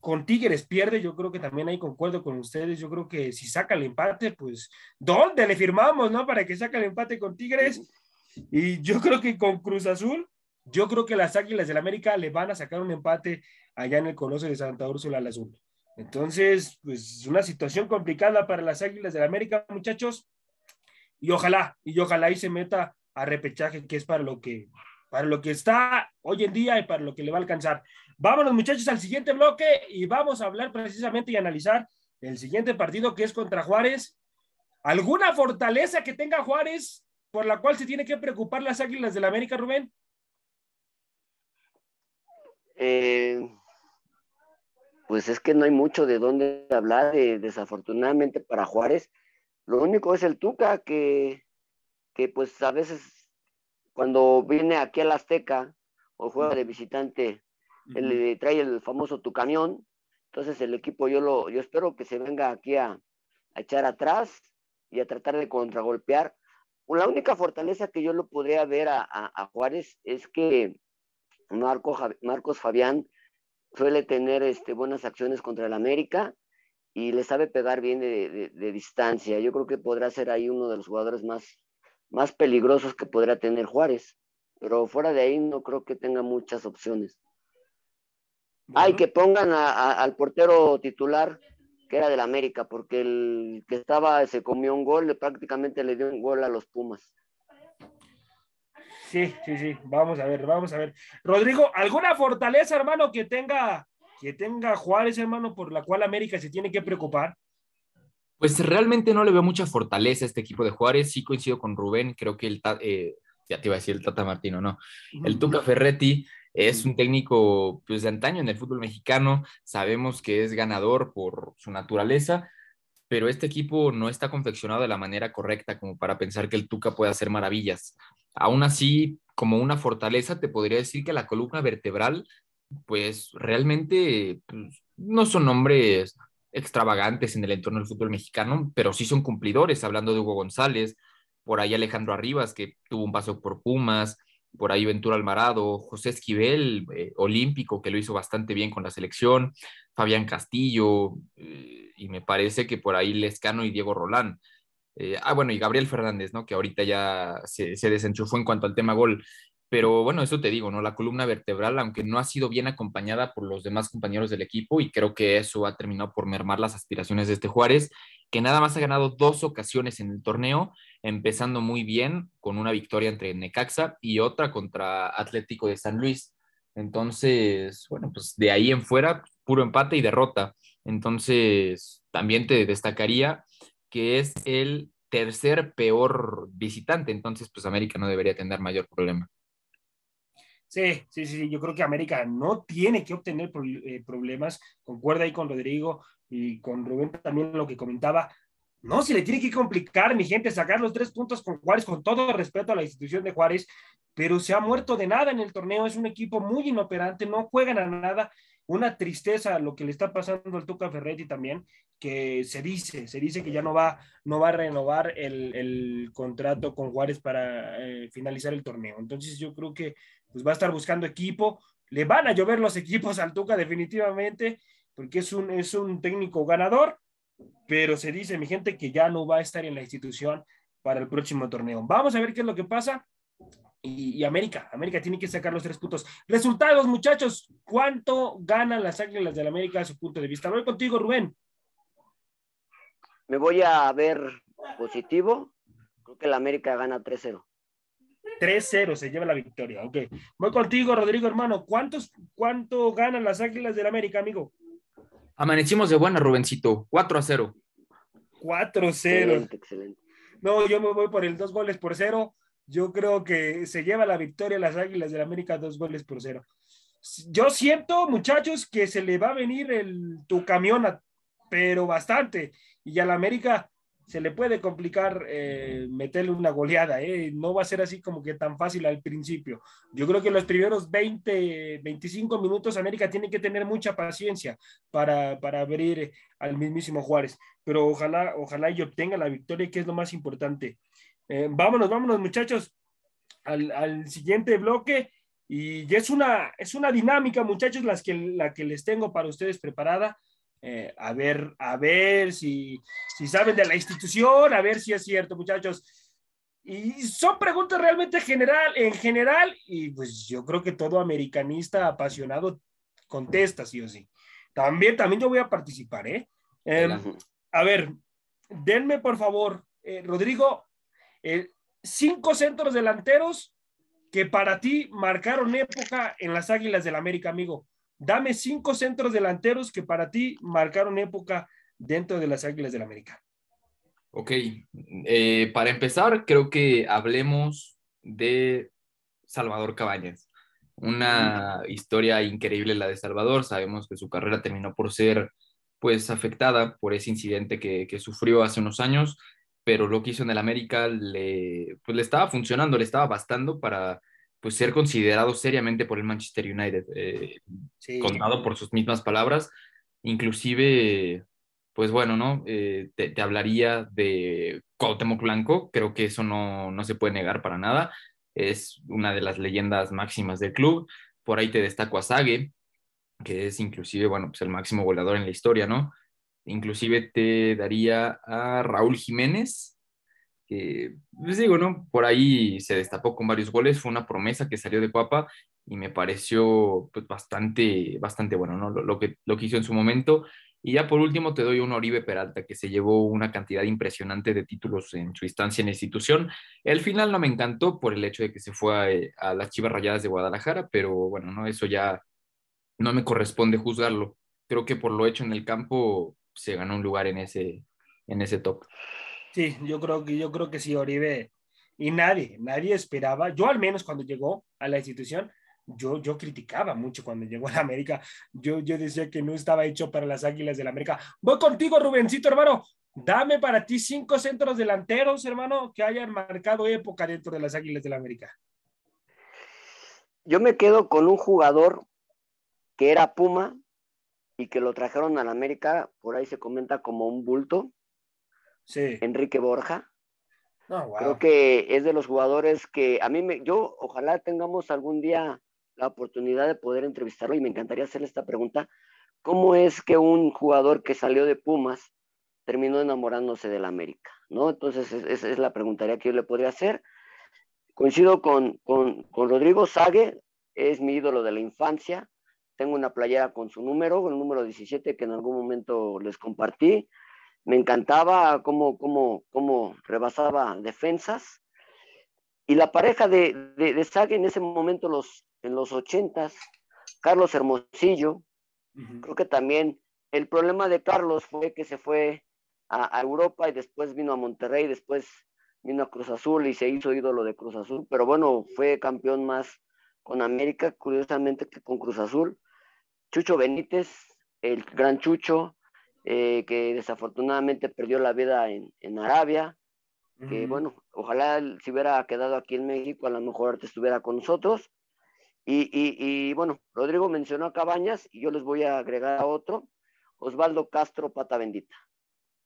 S3: con Tigres pierde, yo creo que también ahí concuerdo con ustedes, yo creo que si saca el empate, pues, ¿dónde le firmamos, no? Para que saque el empate con Tigres. Y yo creo que con Cruz Azul, yo creo que las Águilas del América le van a sacar un empate allá en el Coloso de Santa Úrsula al Azul. Entonces, pues, una situación complicada para las Águilas del América, muchachos. Y ojalá, y ojalá y se meta a repechaje, que es para lo que, para lo que está hoy en día y para lo que le va a alcanzar. Vámonos muchachos al siguiente bloque y vamos a hablar precisamente y analizar el siguiente partido que es contra Juárez. ¿Alguna fortaleza que tenga Juárez por la cual se tiene que preocupar las Águilas del la América, Rubén?
S5: Eh, pues es que no hay mucho de dónde hablar, desafortunadamente para Juárez. Lo único es el Tuca, que, que pues a veces cuando viene aquí al Azteca o juega de visitante, él trae el famoso tu camión. Entonces el equipo yo lo, yo espero que se venga aquí a, echar atrás y a tratar de contragolpear. La única fortaleza que yo lo podría ver a, Juárez es que Marco, Marcos Fabián suele tener este, buenas acciones contra el América y le sabe pegar bien de, de, distancia. Yo creo que podrá ser ahí uno de los jugadores más, más peligrosos que podrá tener Juárez. Pero fuera de ahí no creo que tenga muchas opciones. Hay que pongan al portero titular que era del América, porque el que estaba se comió un gol, prácticamente le dio un gol a los Pumas.
S3: Sí, sí, sí, vamos a ver, vamos a ver. Rodrigo, ¿alguna fortaleza, hermano, que tenga, que tenga Juárez, hermano, por la cual América se tiene que preocupar?
S4: Pues realmente no le veo mucha fortaleza a este equipo de Juárez. Sí coincido con Rubén. Creo que el, eh, ya te iba a decir el Tata Martino, no. El Tuca Ferretti es un técnico pues, de antaño en el fútbol mexicano. Sabemos que es ganador por su naturaleza, pero este equipo no está confeccionado de la manera correcta como para pensar que el Tuca puede hacer maravillas. Aún así, como una fortaleza, te podría decir que la columna vertebral, pues realmente pues, no son hombres extravagantes en el entorno del fútbol mexicano, pero sí son cumplidores, hablando de Hugo González, por ahí Alejandro Arribas, que tuvo un paso por Pumas, por ahí Ventura Alvarado, José Esquivel, eh, olímpico, que lo hizo bastante bien con la selección, Fabián Castillo, eh, y me parece que por ahí Lescano y Diego Rolán. Eh, ah, bueno, y Gabriel Fernández, ¿no? Que ahorita ya se, se desenchufó en cuanto al tema gol. Pero bueno, eso te digo, ¿no? La columna vertebral, aunque no ha sido bien acompañada por los demás compañeros del equipo, y creo que eso ha terminado por mermar las aspiraciones de este Juárez, que nada más ha ganado dos ocasiones en el torneo, empezando muy bien con una victoria entre Necaxa y otra contra Atlético de San Luis. Entonces, bueno, pues de ahí en fuera, puro empate y derrota. Entonces, también te destacaría que es el tercer peor visitante, entonces pues América no debería tener mayor problema.
S3: Sí, sí, sí, yo creo que América no tiene que obtener eh, problemas. Concuerda ahí con Rodrigo y con Rubén también lo que comentaba. No se le tiene que complicar, mi gente, sacar los tres puntos con Juárez, con todo respeto a la institución de Juárez, pero se ha muerto de nada en el torneo. Es un equipo muy inoperante, no juegan a nada. Una tristeza lo que le está pasando al Tuca Ferretti también, que se dice, se dice que ya no va, no va a renovar el, el contrato con Juárez para eh, finalizar el torneo. Entonces yo creo que pues va a estar buscando equipo. Le van a llover los equipos al Tuca definitivamente, porque es un, es un técnico ganador, pero se dice, mi gente, que ya no va a estar en la institución para el próximo torneo. Vamos a ver qué es lo que pasa. Y, América, América tiene que sacar los tres puntos. Resultados, muchachos, ¿cuánto ganan las Águilas del América a su punto de vista? Voy contigo, Rubén.
S5: Me voy a ver positivo. Creo que la América gana 3-0.
S3: 3-0 se lleva la victoria. Ok. Voy contigo, Rodrigo, hermano. ¿Cuántos, ¿Cuánto ganan las Águilas del América, amigo?
S4: Amanecimos de buena, Rubencito. 4 0.
S3: 4-0. Excelente, No, yo me voy por el dos goles por cero. Yo creo que se lleva la victoria las Águilas del América dos goles por cero. Yo siento, muchachos, que se le va a venir el, tu camión, pero bastante. Y a la América se le puede complicar eh, meterle una goleada, ¿eh? no va a ser así como que tan fácil al principio. Yo creo que los primeros 20, 25 minutos América tiene que tener mucha paciencia para, para abrir al mismísimo Juárez, pero ojalá, ojalá y obtenga la victoria, que es lo más importante. Eh, vámonos, vámonos muchachos al, al, siguiente bloque y es una, es una dinámica muchachos las que, la que les tengo para ustedes preparada. Eh, a ver, a ver si, si saben de la institución, a ver si es cierto, muchachos. Y son preguntas realmente general, en general, y pues yo creo que todo americanista apasionado contesta, sí o sí. También, también yo voy a participar, ¿eh? Em, a ver, denme por favor, eh, Rodrigo, cinco centros delanteros que para ti marcaron época en las Águilas del América, amigo. Dame cinco centros delanteros que para ti marcaron época dentro de las Águilas del América.
S4: Ok, eh, para empezar, creo que hablemos de Salvador Cabañas. Una historia increíble la de Salvador. Sabemos que su carrera terminó por ser pues afectada por ese incidente que, que sufrió hace unos años pero lo que hizo en el América le, pues le estaba funcionando, le estaba bastando para pues, ser considerado seriamente por el Manchester United, eh, contado por sus mismas palabras, inclusive, pues bueno, ¿no? Eh, te, hablaría de Cuauhtémoc Blanco, creo que eso no, no se puede negar para nada, es una de las leyendas máximas del club, por ahí te destaco a Sague, que es inclusive, bueno, pues el máximo goleador en la historia, ¿no? Inclusive te daría a Raúl Jiménez, que les digo, ¿no? Por ahí se destapó con varios goles, fue una promesa que salió de Cuapa y me pareció pues, bastante, bastante bueno, ¿no? Lo, que, lo que hizo en su momento. Y ya por último te doy un Oribe Peralta que se llevó una cantidad impresionante de títulos en su instancia en la institución. El final no me encantó por el hecho de que se fue a, a las Chivas Rayadas de Guadalajara, pero bueno, no eso ya no me corresponde juzgarlo. Creo que por lo hecho en el campo se ganó un lugar en ese, en ese top.
S3: Sí, yo creo que yo creo que sí, Oribe. Y nadie, nadie esperaba, yo al menos cuando llegó a la institución, yo, yo criticaba mucho cuando llegó a la América. Yo, yo decía que no estaba hecho para las Águilas de la América. Voy contigo, Rubencito, hermano. Dame para ti cinco centros delanteros, hermano, que hayan marcado época dentro de las Águilas de la América.
S5: Yo me quedo con un jugador que era Puma, y que lo trajeron a la América, por ahí se comenta como un bulto. Sí. Enrique Borja. Creo que es de los jugadores que a mí me, yo ojalá tengamos algún día la oportunidad de poder entrevistarlo y me encantaría hacerle esta pregunta. ¿Cómo es que un jugador que salió de Pumas terminó enamorándose de la América? ¿No? Entonces, esa es la pregunta que yo le podría hacer. Coincido con, con, con Rodrigo Sague, es mi ídolo de la infancia tengo una playera con su número, el número 17 que en algún momento les compartí. Me encantaba cómo, cómo, cómo rebasaba defensas. Y la pareja de, de, Sague en ese momento, los, en los 80 Carlos Hermosillo, creo que también el problema de Carlos fue que se fue a, a, Europa y después vino a Monterrey, después vino a Cruz Azul y se hizo ídolo de Cruz Azul, pero bueno, fue campeón más con América, curiosamente, que con Cruz Azul. Chucho Benítez, el gran Chucho, eh, que desafortunadamente perdió la vida en, Arabia, que bueno, ojalá si hubiera quedado aquí en México, a lo mejor te estuviera con nosotros. Y, bueno, Rodrigo mencionó a Cabañas y yo les voy a agregar a otro, Osvaldo Castro Pata Bendita.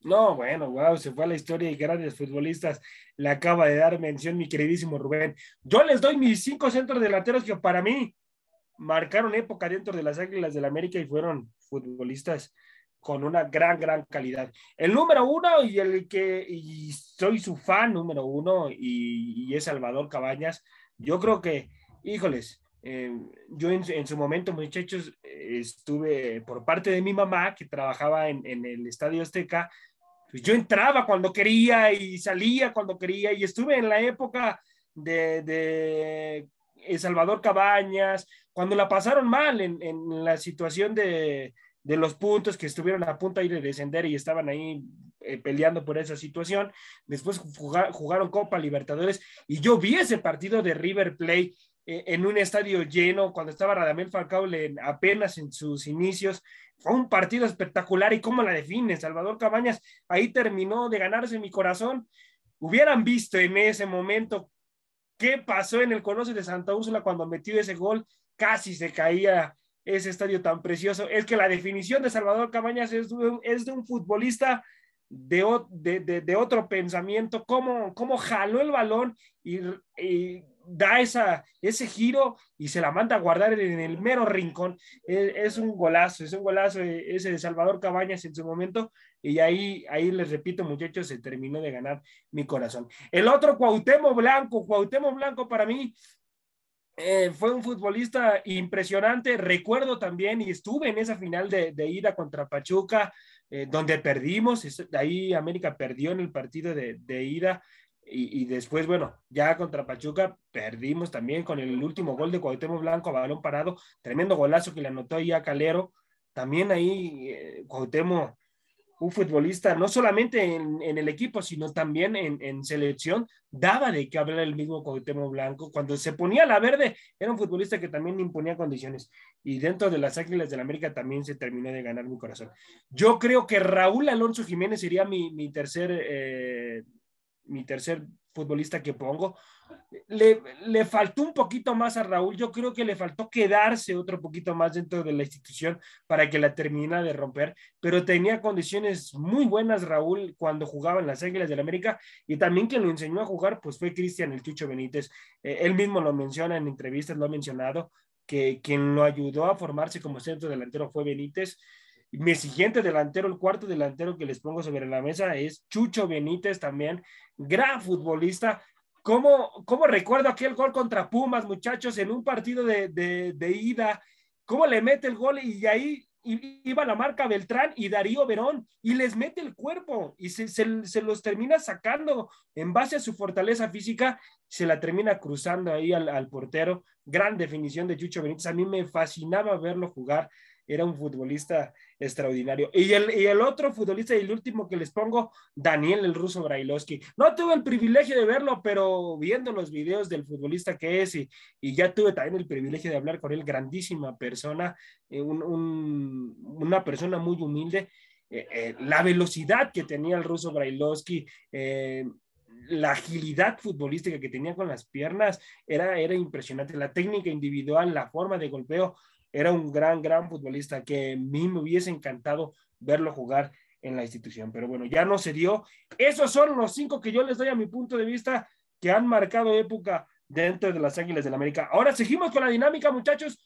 S3: No, bueno, wow, se fue a la historia y grandes futbolistas. Le acaba de dar mención mi queridísimo Rubén. Yo les doy mis cinco centros delanteros que para mí marcaron época dentro de las Águilas del la América y fueron futbolistas con una gran, gran calidad. El número uno y el que y soy su fan número uno y, es Salvador Cabañas. Yo creo que, híjoles, eh, yo en, su momento, muchachos, estuve por parte de mi mamá que trabajaba en, el Estadio Azteca. Pues yo entraba cuando quería y salía cuando quería y estuve en la época de, de Salvador Cabañas, cuando la pasaron mal en, la situación de, los puntos que estuvieron a punto de descender y estaban ahí eh, peleando por esa situación. Después jugaron Copa Libertadores y yo vi ese partido de River Plate eh, en un estadio lleno cuando estaba Radamel Falcao apenas en sus inicios. Fue un partido espectacular y cómo la define Salvador Cabañas. Ahí terminó de ganarse mi corazón. Hubieran visto en ese momento qué pasó en el Conoce de Santa Úrsula cuando metió ese gol, casi se caía ese estadio tan precioso. Es que la definición de Salvador Cabañas es de un, futbolista de, de, otro pensamiento, cómo, cómo jaló el balón y, da esa, ese giro y se la manda a guardar en el mero rincón. Es, un golazo, es un golazo ese de Salvador Cabañas en su momento. Y ahí, ahí les repito, muchachos, se terminó de ganar mi corazón. El otro, Cuauhtémoc Blanco. Cuauhtémoc Blanco para mí eh, fue un futbolista impresionante. Recuerdo también, y estuve en esa final de, ida contra Pachuca, eh, donde perdimos. Ahí América perdió en el partido de, de ida Y, después, bueno, ya contra Pachuca perdimos también con el último gol de Cuauhtémoc Blanco balón parado, tremendo golazo que le anotó ahí a Calero. También ahí eh, Cuauhtémoc un futbolista, no solamente en, el equipo, sino también en, selección, daba de que hablar el mismo Cuauhtémoc Blanco. Cuando se ponía la verde, era un futbolista que también imponía condiciones. Y dentro de las Águilas del América también se terminó de ganar mi corazón. Yo creo que Raúl Alonso Jiménez sería mi, tercer, eh, mi tercer futbolista que pongo. Le, le, faltó un poquito más a Raúl, yo creo que le faltó quedarse otro poquito más dentro de la institución para que la termine de romper, pero tenía condiciones muy buenas Raúl cuando jugaba en las Águilas del América y también quien lo enseñó a jugar pues fue Cristian el Chucho Benítez. Eh, él mismo lo menciona en entrevistas, lo ha mencionado, que quien lo ayudó a formarse como centro delantero fue Benítez. Mi siguiente delantero, el cuarto delantero que les pongo sobre la mesa es Chucho Benítez también, gran futbolista. ¿Cómo, cómo recuerdo aquel gol contra Pumas, muchachos, en un partido de, de, ida? ¿Cómo le mete el gol y ahí iba la marca Beltrán y Darío Verón y les mete el cuerpo y se, se, los termina sacando en base a su fortaleza física, se la termina cruzando ahí al, al portero. Gran definición de Chucho Benítez. A mí me fascinaba verlo jugar era un futbolista extraordinario. Y el, y el otro futbolista y el último que les pongo, Daniel el ruso Brailovsky. No tuve el privilegio de verlo, pero viendo los videos del futbolista que es y, y ya tuve también el privilegio de hablar con él, grandísima persona, eh, un, una persona muy humilde. Eh, eh, la velocidad que tenía el ruso Brailovsky, la agilidad futbolística que tenía con las piernas era, era impresionante. La técnica individual, la forma de golpeo, era un gran, gran futbolista que a mí me hubiese encantado verlo jugar en la institución. Pero bueno, ya no se dio. Esos son los cinco que yo les doy a mi punto de vista que han marcado época dentro de las Águilas del la América. Ahora seguimos con la dinámica, muchachos.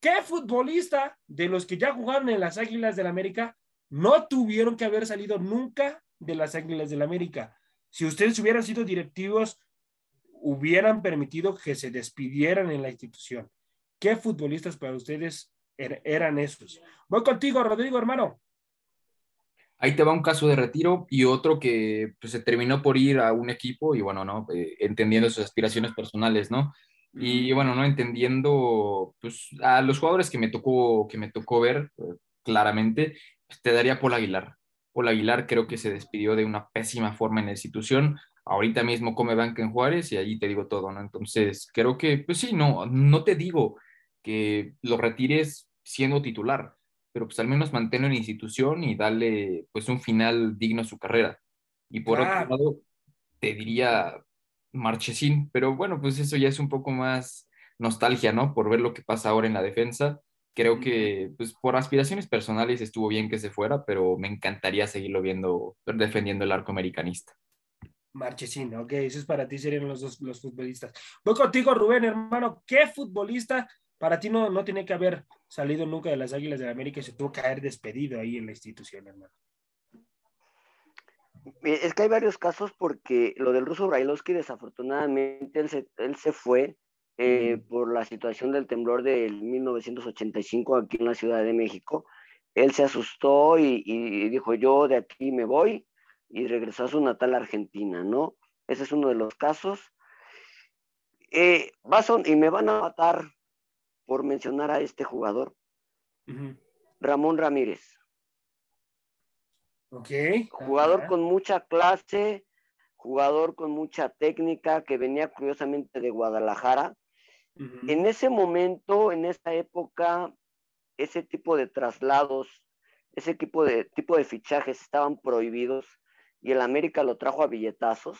S3: ¿Qué futbolista de los que ya jugaron en las Águilas del la América no tuvieron que haber salido nunca de las Águilas del la América? Si ustedes hubieran sido directivos, hubieran permitido que se despidieran en la institución. ¿Qué futbolistas para ustedes er-, eran esos? Voy contigo, Rodrigo, hermano.
S4: Ahí te va un caso de retiro y otro que pues, se terminó por ir a un equipo y bueno, ¿no? Eh, entendiendo sus aspiraciones personales, ¿no? Y bueno, no entendiendo pues, a los jugadores que me tocó, que me tocó ver eh, claramente, pues, te daría Paul Aguilar. Paul Aguilar creo que se despidió de una pésima forma en la institución ahorita mismo come banca en Juárez y ahí te digo todo, ¿no? Entonces, creo que, pues sí, no, no te digo que lo retires siendo titular, pero pues al menos manténlo en institución y darle pues un final digno a su carrera. Y por otro lado, te diría Marchesín, pero bueno, pues eso ya es un poco más nostalgia, ¿no? Por ver lo que pasa ahora en la defensa. Creo que, pues por aspiraciones personales estuvo bien que se fuera, pero me encantaría seguirlo viendo, defendiendo el arco americanista.
S3: Marchesín, ok, eso es para ti, serían los dos los futbolistas. Voy contigo, Rubén, hermano, ¿qué futbolista para ti no, no tiene que haber salido nunca de las Águilas de América y se tuvo que haber despedido ahí en la institución, hermano?
S5: Es que hay varios casos porque lo del ruso Brailovsky, desafortunadamente, él se, él se fue eh, por la situación del temblor del 1985 aquí en la Ciudad de México. Él se asustó y, y dijo, yo de aquí me voy y regresó a su natal Argentina, ¿no? Ese es uno de los casos. Eh, y me van a matar por mencionar a este jugador. Ramón Ramírez.
S3: Ok.
S5: Jugador con mucha clase, jugador con mucha técnica, que venía curiosamente de Guadalajara. En ese momento, en esa época, ese tipo de traslados, ese tipo de, tipo de fichajes estaban prohibidos y el América lo trajo a billetazos.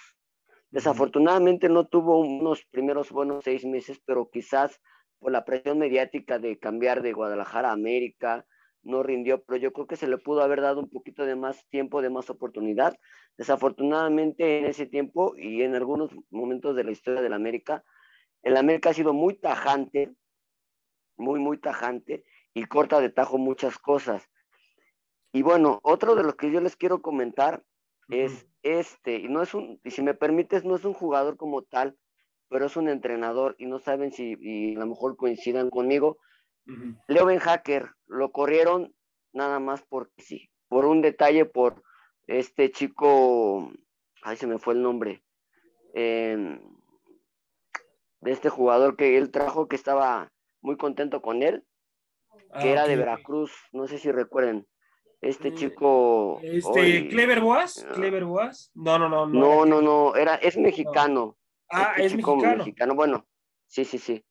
S5: Desafortunadamente no tuvo unos primeros buenos seis meses, pero quizás por la presión mediática de cambiar de Guadalajara a América, no rindió, pero yo creo que se le pudo haber dado un poquito de más tiempo, de más oportunidad. Desafortunadamente en ese tiempo y en algunos momentos de la historia del América, el América ha sido muy tajante, muy, muy tajante y corta de tajo muchas cosas. Y bueno, otro de los que yo les quiero comentar es este, y no es un, y si me permites, no es un jugador como tal, pero es un entrenador y no saben si y a lo mejor coincidan conmigo. Leo Ben Hacker lo corrieron nada más porque sí, por un detalle, por este chico, ay se me fue el nombre, em, de este jugador que él trajo, que estaba muy contento con él, que
S3: Ah,
S5: era de. Veracruz, no sé si recuerden. Este
S3: Eh,
S5: chico.
S3: Este,
S5: hoy-
S3: Clever Boas,
S5: Ah.
S3: Clever Boas. No, no, no.
S5: No, no,
S3: Clever.
S5: no, era, es mexicano.
S3: Ah,
S5: este
S3: es
S5: chico
S3: mexicano.
S5: Bueno, sí, sí, sí.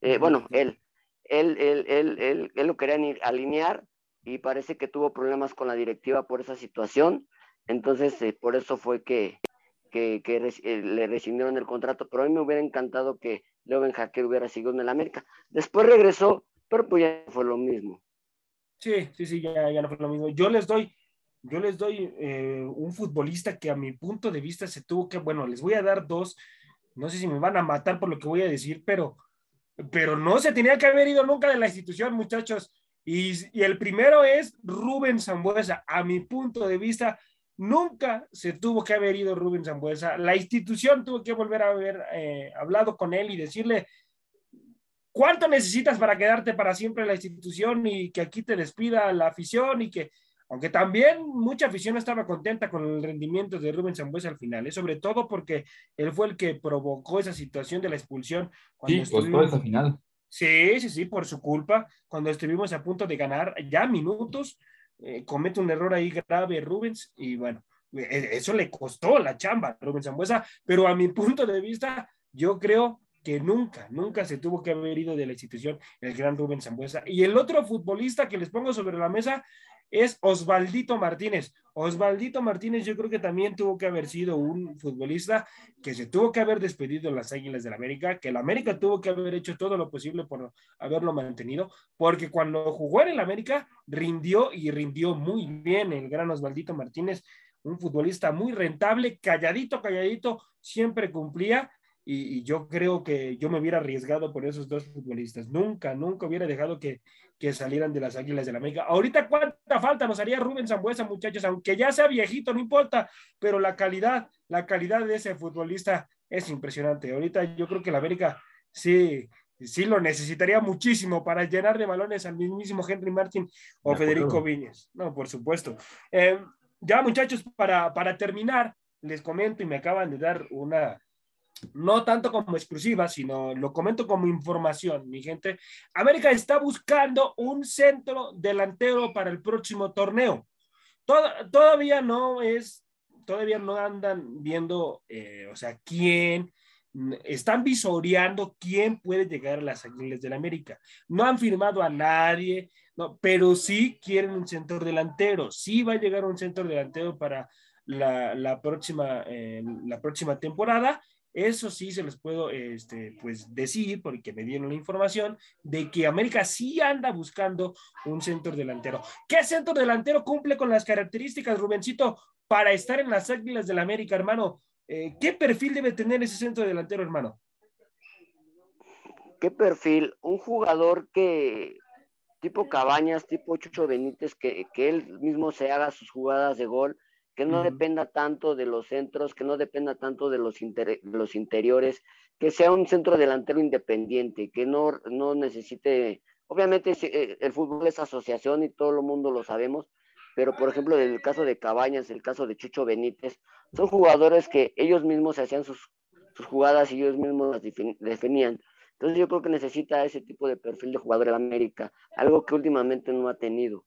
S5: Eh. Bueno, él, él, él, él, él, él lo querían alinear y parece que tuvo problemas con la directiva por esa situación. Entonces, eh, por eso fue que, que, que res- eh, le rescindieron el contrato. Pero a mí me hubiera encantado que Leo Ben Jaque hubiera seguido en el América. Después regresó, pero pues ya fue lo mismo.
S3: Sí, sí, sí, ya, ya no fue lo mismo. Yo les doy, yo les doy eh, un futbolista que a mi punto de vista se tuvo que, bueno, les voy a dar dos. No sé si me van a matar por lo que voy a decir, pero, pero no se tenía que haber ido nunca de la institución, muchachos. Y, el primero es Rubén Zambuesa. A mi punto de vista, nunca se tuvo que haber ido Rubén Zambuesa. La institución tuvo que volver a haber eh, hablado con él y decirle, ¿cuánto necesitas para quedarte para siempre en la institución y que aquí te despida la afición y que, aunque también mucha afición estaba contenta con el rendimiento de Rubén Zambuesa al final, ¿eh? sobre todo porque él fue el que provocó esa situación de la expulsión. Cuando
S4: Sí, costó
S3: estuvimos-
S4: esa final.
S3: Sí, sí, sí, por su culpa. Cuando estuvimos a punto de ganar ya minutos, eh, comete un error ahí grave Rubens y bueno, eh, eso le costó la chamba a Rubens Zambuesa, pero a mi punto de vista, yo creo que nunca, nunca se tuvo que haber ido de la institución el gran Rubens Zambuesa. Y el otro futbolista que les pongo sobre la mesa es Osvaldito Martínez. Osvaldito Martínez yo creo que también tuvo que haber sido un futbolista que se tuvo que haber despedido en las Águilas del América, que el América tuvo que haber hecho todo lo posible por haberlo mantenido, porque cuando jugó en el América rindió y rindió muy bien el gran Osvaldito Martínez, un futbolista muy rentable, calladito, calladito, siempre cumplía. Y, y yo creo que yo me hubiera arriesgado por esos dos futbolistas. Nunca, nunca hubiera dejado que, que salieran de las Águilas del América. Ahorita, ¿cuánta falta nos haría Rubén Zambuesa, muchachos? Aunque ya sea viejito, no importa, pero la calidad, la calidad de ese futbolista es impresionante. Ahorita yo creo que la América sí, sí lo necesitaría muchísimo para llenar de balones al mismísimo Henry Martin o
S4: De.
S3: Federico Viñez. No, por supuesto. Eh, ya, muchachos, para, para terminar, les comento y me acaban de dar una, no tanto como exclusiva, sino lo comento como información, mi gente. América está buscando un centro delantero para el próximo torneo. Toda- todavía no es, todavía no andan viendo, eh, o sea, quién, están visoreando quién puede llegar a las Águilas del América. No han firmado a nadie, no, pero sí quieren un centro delantero. Sí va a llegar un centro delantero para la próxima, eh, la próxima temporada. Eso sí se los puedo este, pues, decir porque me dieron la información de que América sí anda buscando un centro delantero. ¿Qué centro delantero cumple con las características, Rubencito, para estar en las Águilas del América, hermano? Eh, ¿Qué perfil debe tener ese centro delantero, hermano?
S5: ¿Qué perfil? Un jugador que, tipo Cabañas, tipo Chucho Benítez, que, que él mismo se haga sus jugadas de gol, que no dependa tanto de los centros, que no dependa tanto de los, inter- los interiores, que sea un centro delantero independiente, que no, no necesite, obviamente eh, el fútbol es asociación y todo el mundo lo sabemos, pero por ejemplo el caso de Cabañas, el caso de Chucho Benítez, son jugadores que ellos mismos hacían sus, sus jugadas y ellos mismos las defin- definían. Entonces yo creo que necesita ese tipo de perfil de jugador en América, algo que últimamente no ha tenido.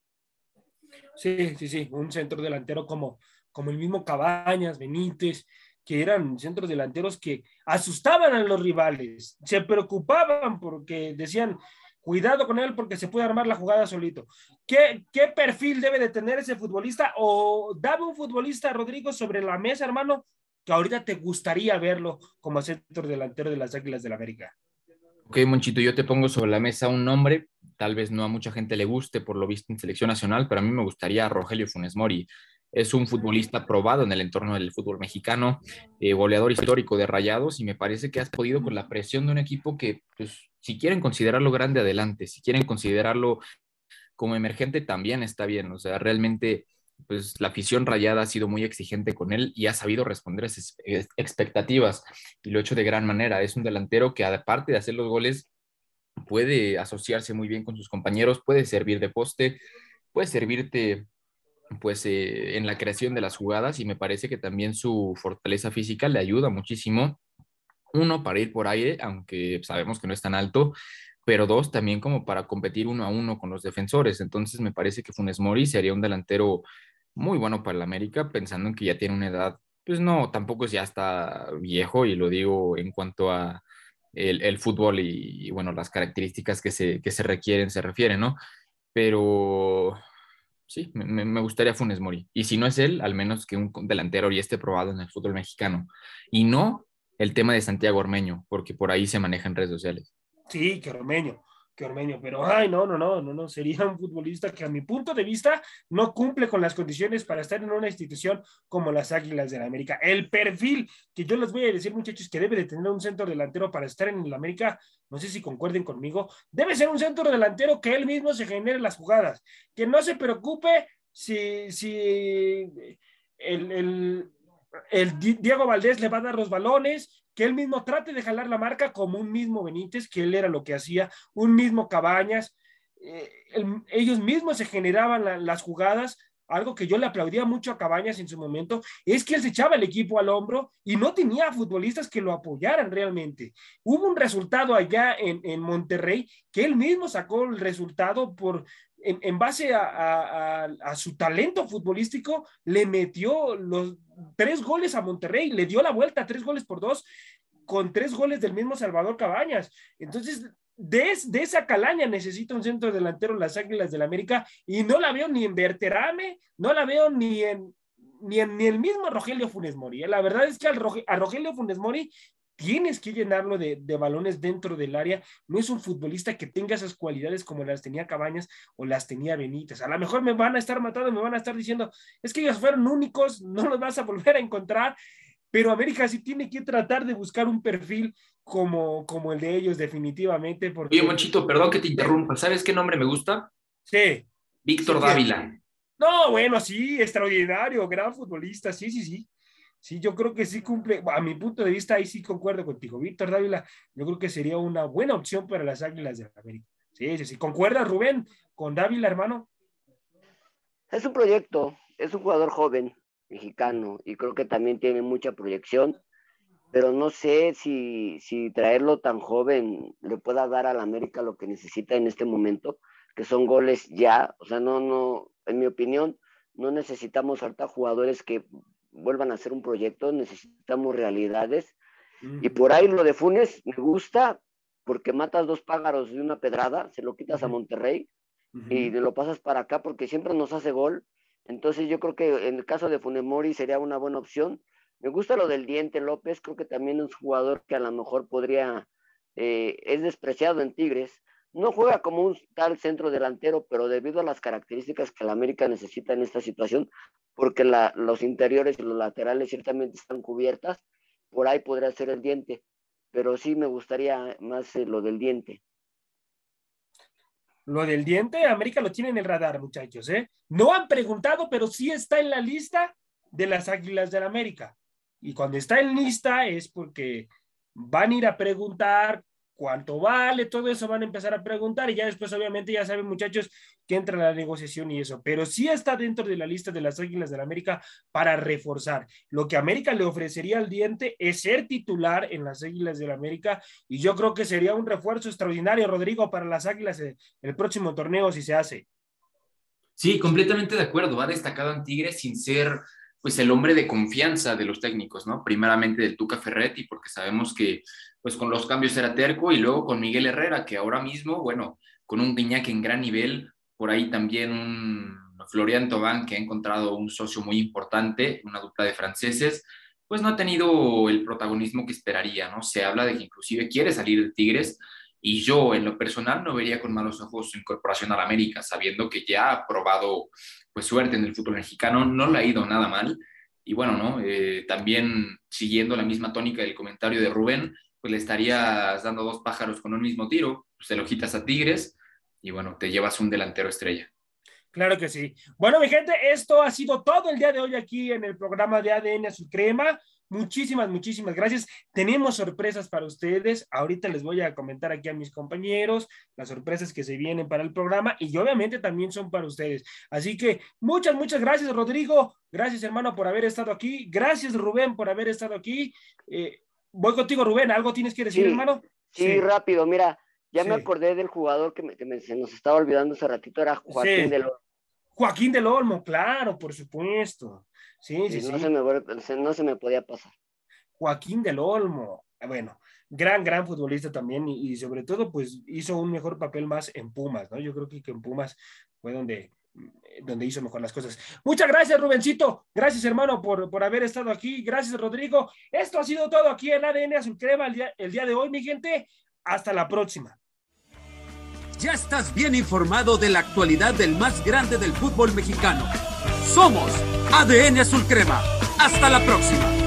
S3: Sí, sí, sí, un centro delantero como, como el mismo Cabañas, Benítez, que eran centros delanteros que asustaban a los rivales, se preocupaban porque decían, cuidado con él porque se puede armar la jugada solito. ¿Qué, qué perfil debe de tener ese futbolista? O dame un futbolista, Rodrigo, sobre la mesa, hermano, que ahorita te gustaría verlo como centro delantero de las Águilas del América.
S4: Ok, Monchito, yo te pongo sobre la mesa un nombre, tal vez no a mucha gente le guste por lo visto en selección nacional, pero a mí me gustaría Rogelio Funes Mori. Es un futbolista probado en el entorno del fútbol mexicano, eh, goleador histórico de Rayados, y me parece que has podido con la presión de un equipo que, pues, si quieren considerarlo grande, adelante. Si quieren considerarlo como emergente, también está bien. O sea, realmente, pues, la afición rayada ha sido muy exigente con él y ha sabido responder a esas ex- expectativas y lo ha hecho de gran manera. Es un delantero que, aparte de hacer los goles, puede asociarse muy bien con sus compañeros, puede servir de poste, puede servirte pues eh, en la creación de las jugadas y me parece que también su fortaleza física le ayuda muchísimo uno, para ir por aire, aunque sabemos que no es tan alto, pero dos, también como para competir uno a uno con los defensores. Entonces me parece que Funes Mori sería un delantero muy bueno para el América, pensando en que ya tiene una edad, pues no, tampoco ya está viejo, y lo digo en cuanto a el, fútbol y, bueno, las características que se, que se requieren, se refieren, ¿no? Pero sí, me, me, gustaría Funes Mori. Y si no es él, al menos que un delantero ya esté probado en el fútbol mexicano. Y no el tema de Santiago Ormeño, porque por ahí se maneja en redes sociales.
S3: Sí, que Ormeño que Ormeño, pero ay, no, no, no, no, no, sería un futbolista que a mi punto de vista no cumple con las condiciones para estar en una institución como las Águilas de la América. El perfil que yo les voy a decir, muchachos, que debe de tener un centro delantero para estar en la América, no sé si concuerden conmigo, debe ser un centro delantero que él mismo se genere las jugadas, que no se preocupe si, si el, el, el Diego Valdés le va a dar los balones, que él mismo trate de jalar la marca como un mismo Benítez, que él era lo que hacía, un mismo Cabañas, eh, ellos mismos se generaban las jugadas, algo que yo le aplaudía mucho a Cabañas en su momento, es que él se echaba el equipo al hombro y no tenía futbolistas que lo apoyaran realmente. Hubo un resultado allá en, en Monterrey que él mismo sacó el resultado por, en, base a, su talento futbolístico, le metió los tres goles a Monterrey, le dio la vuelta, tres goles por dos, con tres goles del mismo Salvador Cabañas. Entonces, de, de esa calaña necesita un centro delantero las Águilas del América y no la veo ni en Berterame, no la veo ni en ni, en, ni el mismo Rogelio Funes Mori. ¿eh? La verdad es que al a Rogelio Funes Mori tienes que llenarlo de, balones dentro del área. No es un futbolista que tenga esas cualidades como las tenía Cabañas o las tenía Benítez. A lo mejor me van a estar matando, me van a estar diciendo, es que ellos fueron únicos, no los vas a volver a encontrar. Pero América sí tiene que tratar de buscar un perfil como, como el de ellos, definitivamente. Porque...
S4: Oye, Monchito, perdón que te interrumpa. ¿Sabes qué nombre me gusta?
S3: Sí.
S4: Víctor Dávila.
S3: No, bueno, sí, extraordinario, gran futbolista, sí, sí, sí. Sí, yo creo que sí cumple, a mi punto de vista, ahí sí concuerdo contigo. Víctor Dávila, yo creo que sería una buena opción para las Águilas de América. Sí, sí, sí. ¿Concuerda Rubén con Dávila, hermano?
S5: Es un proyecto, es un jugador joven, mexicano, y creo que también tiene mucha proyección, pero no sé si, si traerlo tan joven le pueda dar a la América lo que necesita en este momento, que son goles ya, o sea, no, no, en mi opinión, no necesitamos harta jugadores que vuelvan a hacer un proyecto, necesitamos realidades. Y por ahí lo de Funes me gusta porque matas dos pájaros de una pedrada, se lo quitas a Monterrey y lo pasas para acá porque siempre nos hace gol. Entonces yo creo que en el caso de Funes Mori sería una buena opción. Me gusta lo del Diente López, creo que también es un jugador que a lo mejor podría, eh, es despreciado en Tigres, no juega como un tal centro delantero, pero debido a las características que la América necesita en esta situación, porque los interiores y los laterales ciertamente están cubiertas, por ahí podría ser el diente, pero sí me gustaría más eh, lo del diente.
S3: Lo del diente, América lo tiene en el radar, muchachos, ¿eh? No han preguntado, pero sí está en la lista de las Águilas del América. Y cuando está en lista es porque van a ir a preguntar cuánto vale, todo eso van a empezar a preguntar y ya después obviamente ya saben muchachos que entra la negociación y eso, pero sí está dentro de la lista de las Águilas del la América para reforzar. Lo que América le ofrecería al diente es ser titular en las Águilas del la América y yo creo que sería un refuerzo extraordinario, Rodrigo, para las Águilas el, próximo torneo si se hace.
S4: Sí, completamente de acuerdo. Ha destacado en Tigres sin ser pues el hombre de confianza de los técnicos, ¿no? Primeramente del Tuca Ferretti, porque sabemos que pues con los cambios era terco, y luego con Miguel Herrera, que ahora mismo, bueno, con un Guiñac en gran nivel, por ahí también un Florian Tobán, que ha encontrado un socio muy importante, una dupla de franceses, pues no ha tenido el protagonismo que esperaría, ¿no? Se habla de que inclusive quiere salir de Tigres, y yo en lo personal no vería con malos ojos su incorporación a la América, sabiendo que ya ha probado pues suerte en el fútbol mexicano, no le ha ido nada mal. Y bueno, ¿no? Eh, también siguiendo la misma tónica del comentario de Rubén, pues le estarías dando dos pájaros con un mismo tiro, pues se lo quitas a Tigres y bueno, te llevas un delantero estrella.
S3: Claro que sí. Bueno, mi gente, esto ha sido todo el día de hoy aquí en el programa de ADN Azul Crema. Muchísimas, muchísimas gracias. Tenemos sorpresas para ustedes. Ahorita les voy a comentar aquí a mis compañeros las sorpresas que se vienen para el programa y obviamente también son para ustedes. Así que muchas, muchas gracias, Rodrigo. Gracias, hermano, por haber estado aquí. Gracias, Rubén, por haber estado aquí. Eh, voy contigo, Rubén. ¿Algo tienes que decir,
S5: Sí,
S3: hermano?
S5: Sí, rápido, mira, ya me acordé del jugador que, me- que me- se nos estaba olvidando hace ratito, era Joaquín de Lo-
S3: Joaquín del Olmo, claro, por supuesto. Sí, sí,
S5: sí, no,
S3: sí.
S5: se me, no se me podía pasar.
S3: Joaquín del Olmo. Ah, Bueno, gran, gran futbolista también y, y sobre todo, pues hizo un mejor papel más en Pumas, ¿no? Yo creo que, que en Pumas fue donde, donde hizo mejor las cosas. Muchas gracias, Rubencito. Gracias, hermano, por, por haber estado aquí. Gracias, Rodrigo. Esto ha sido todo aquí en ADN Azul Crema el día, el día de hoy, mi gente. Hasta la próxima.
S1: Ya estás bien informado de la actualidad del más grande del fútbol mexicano. Somos ADN Azul Crema. Hasta la próxima.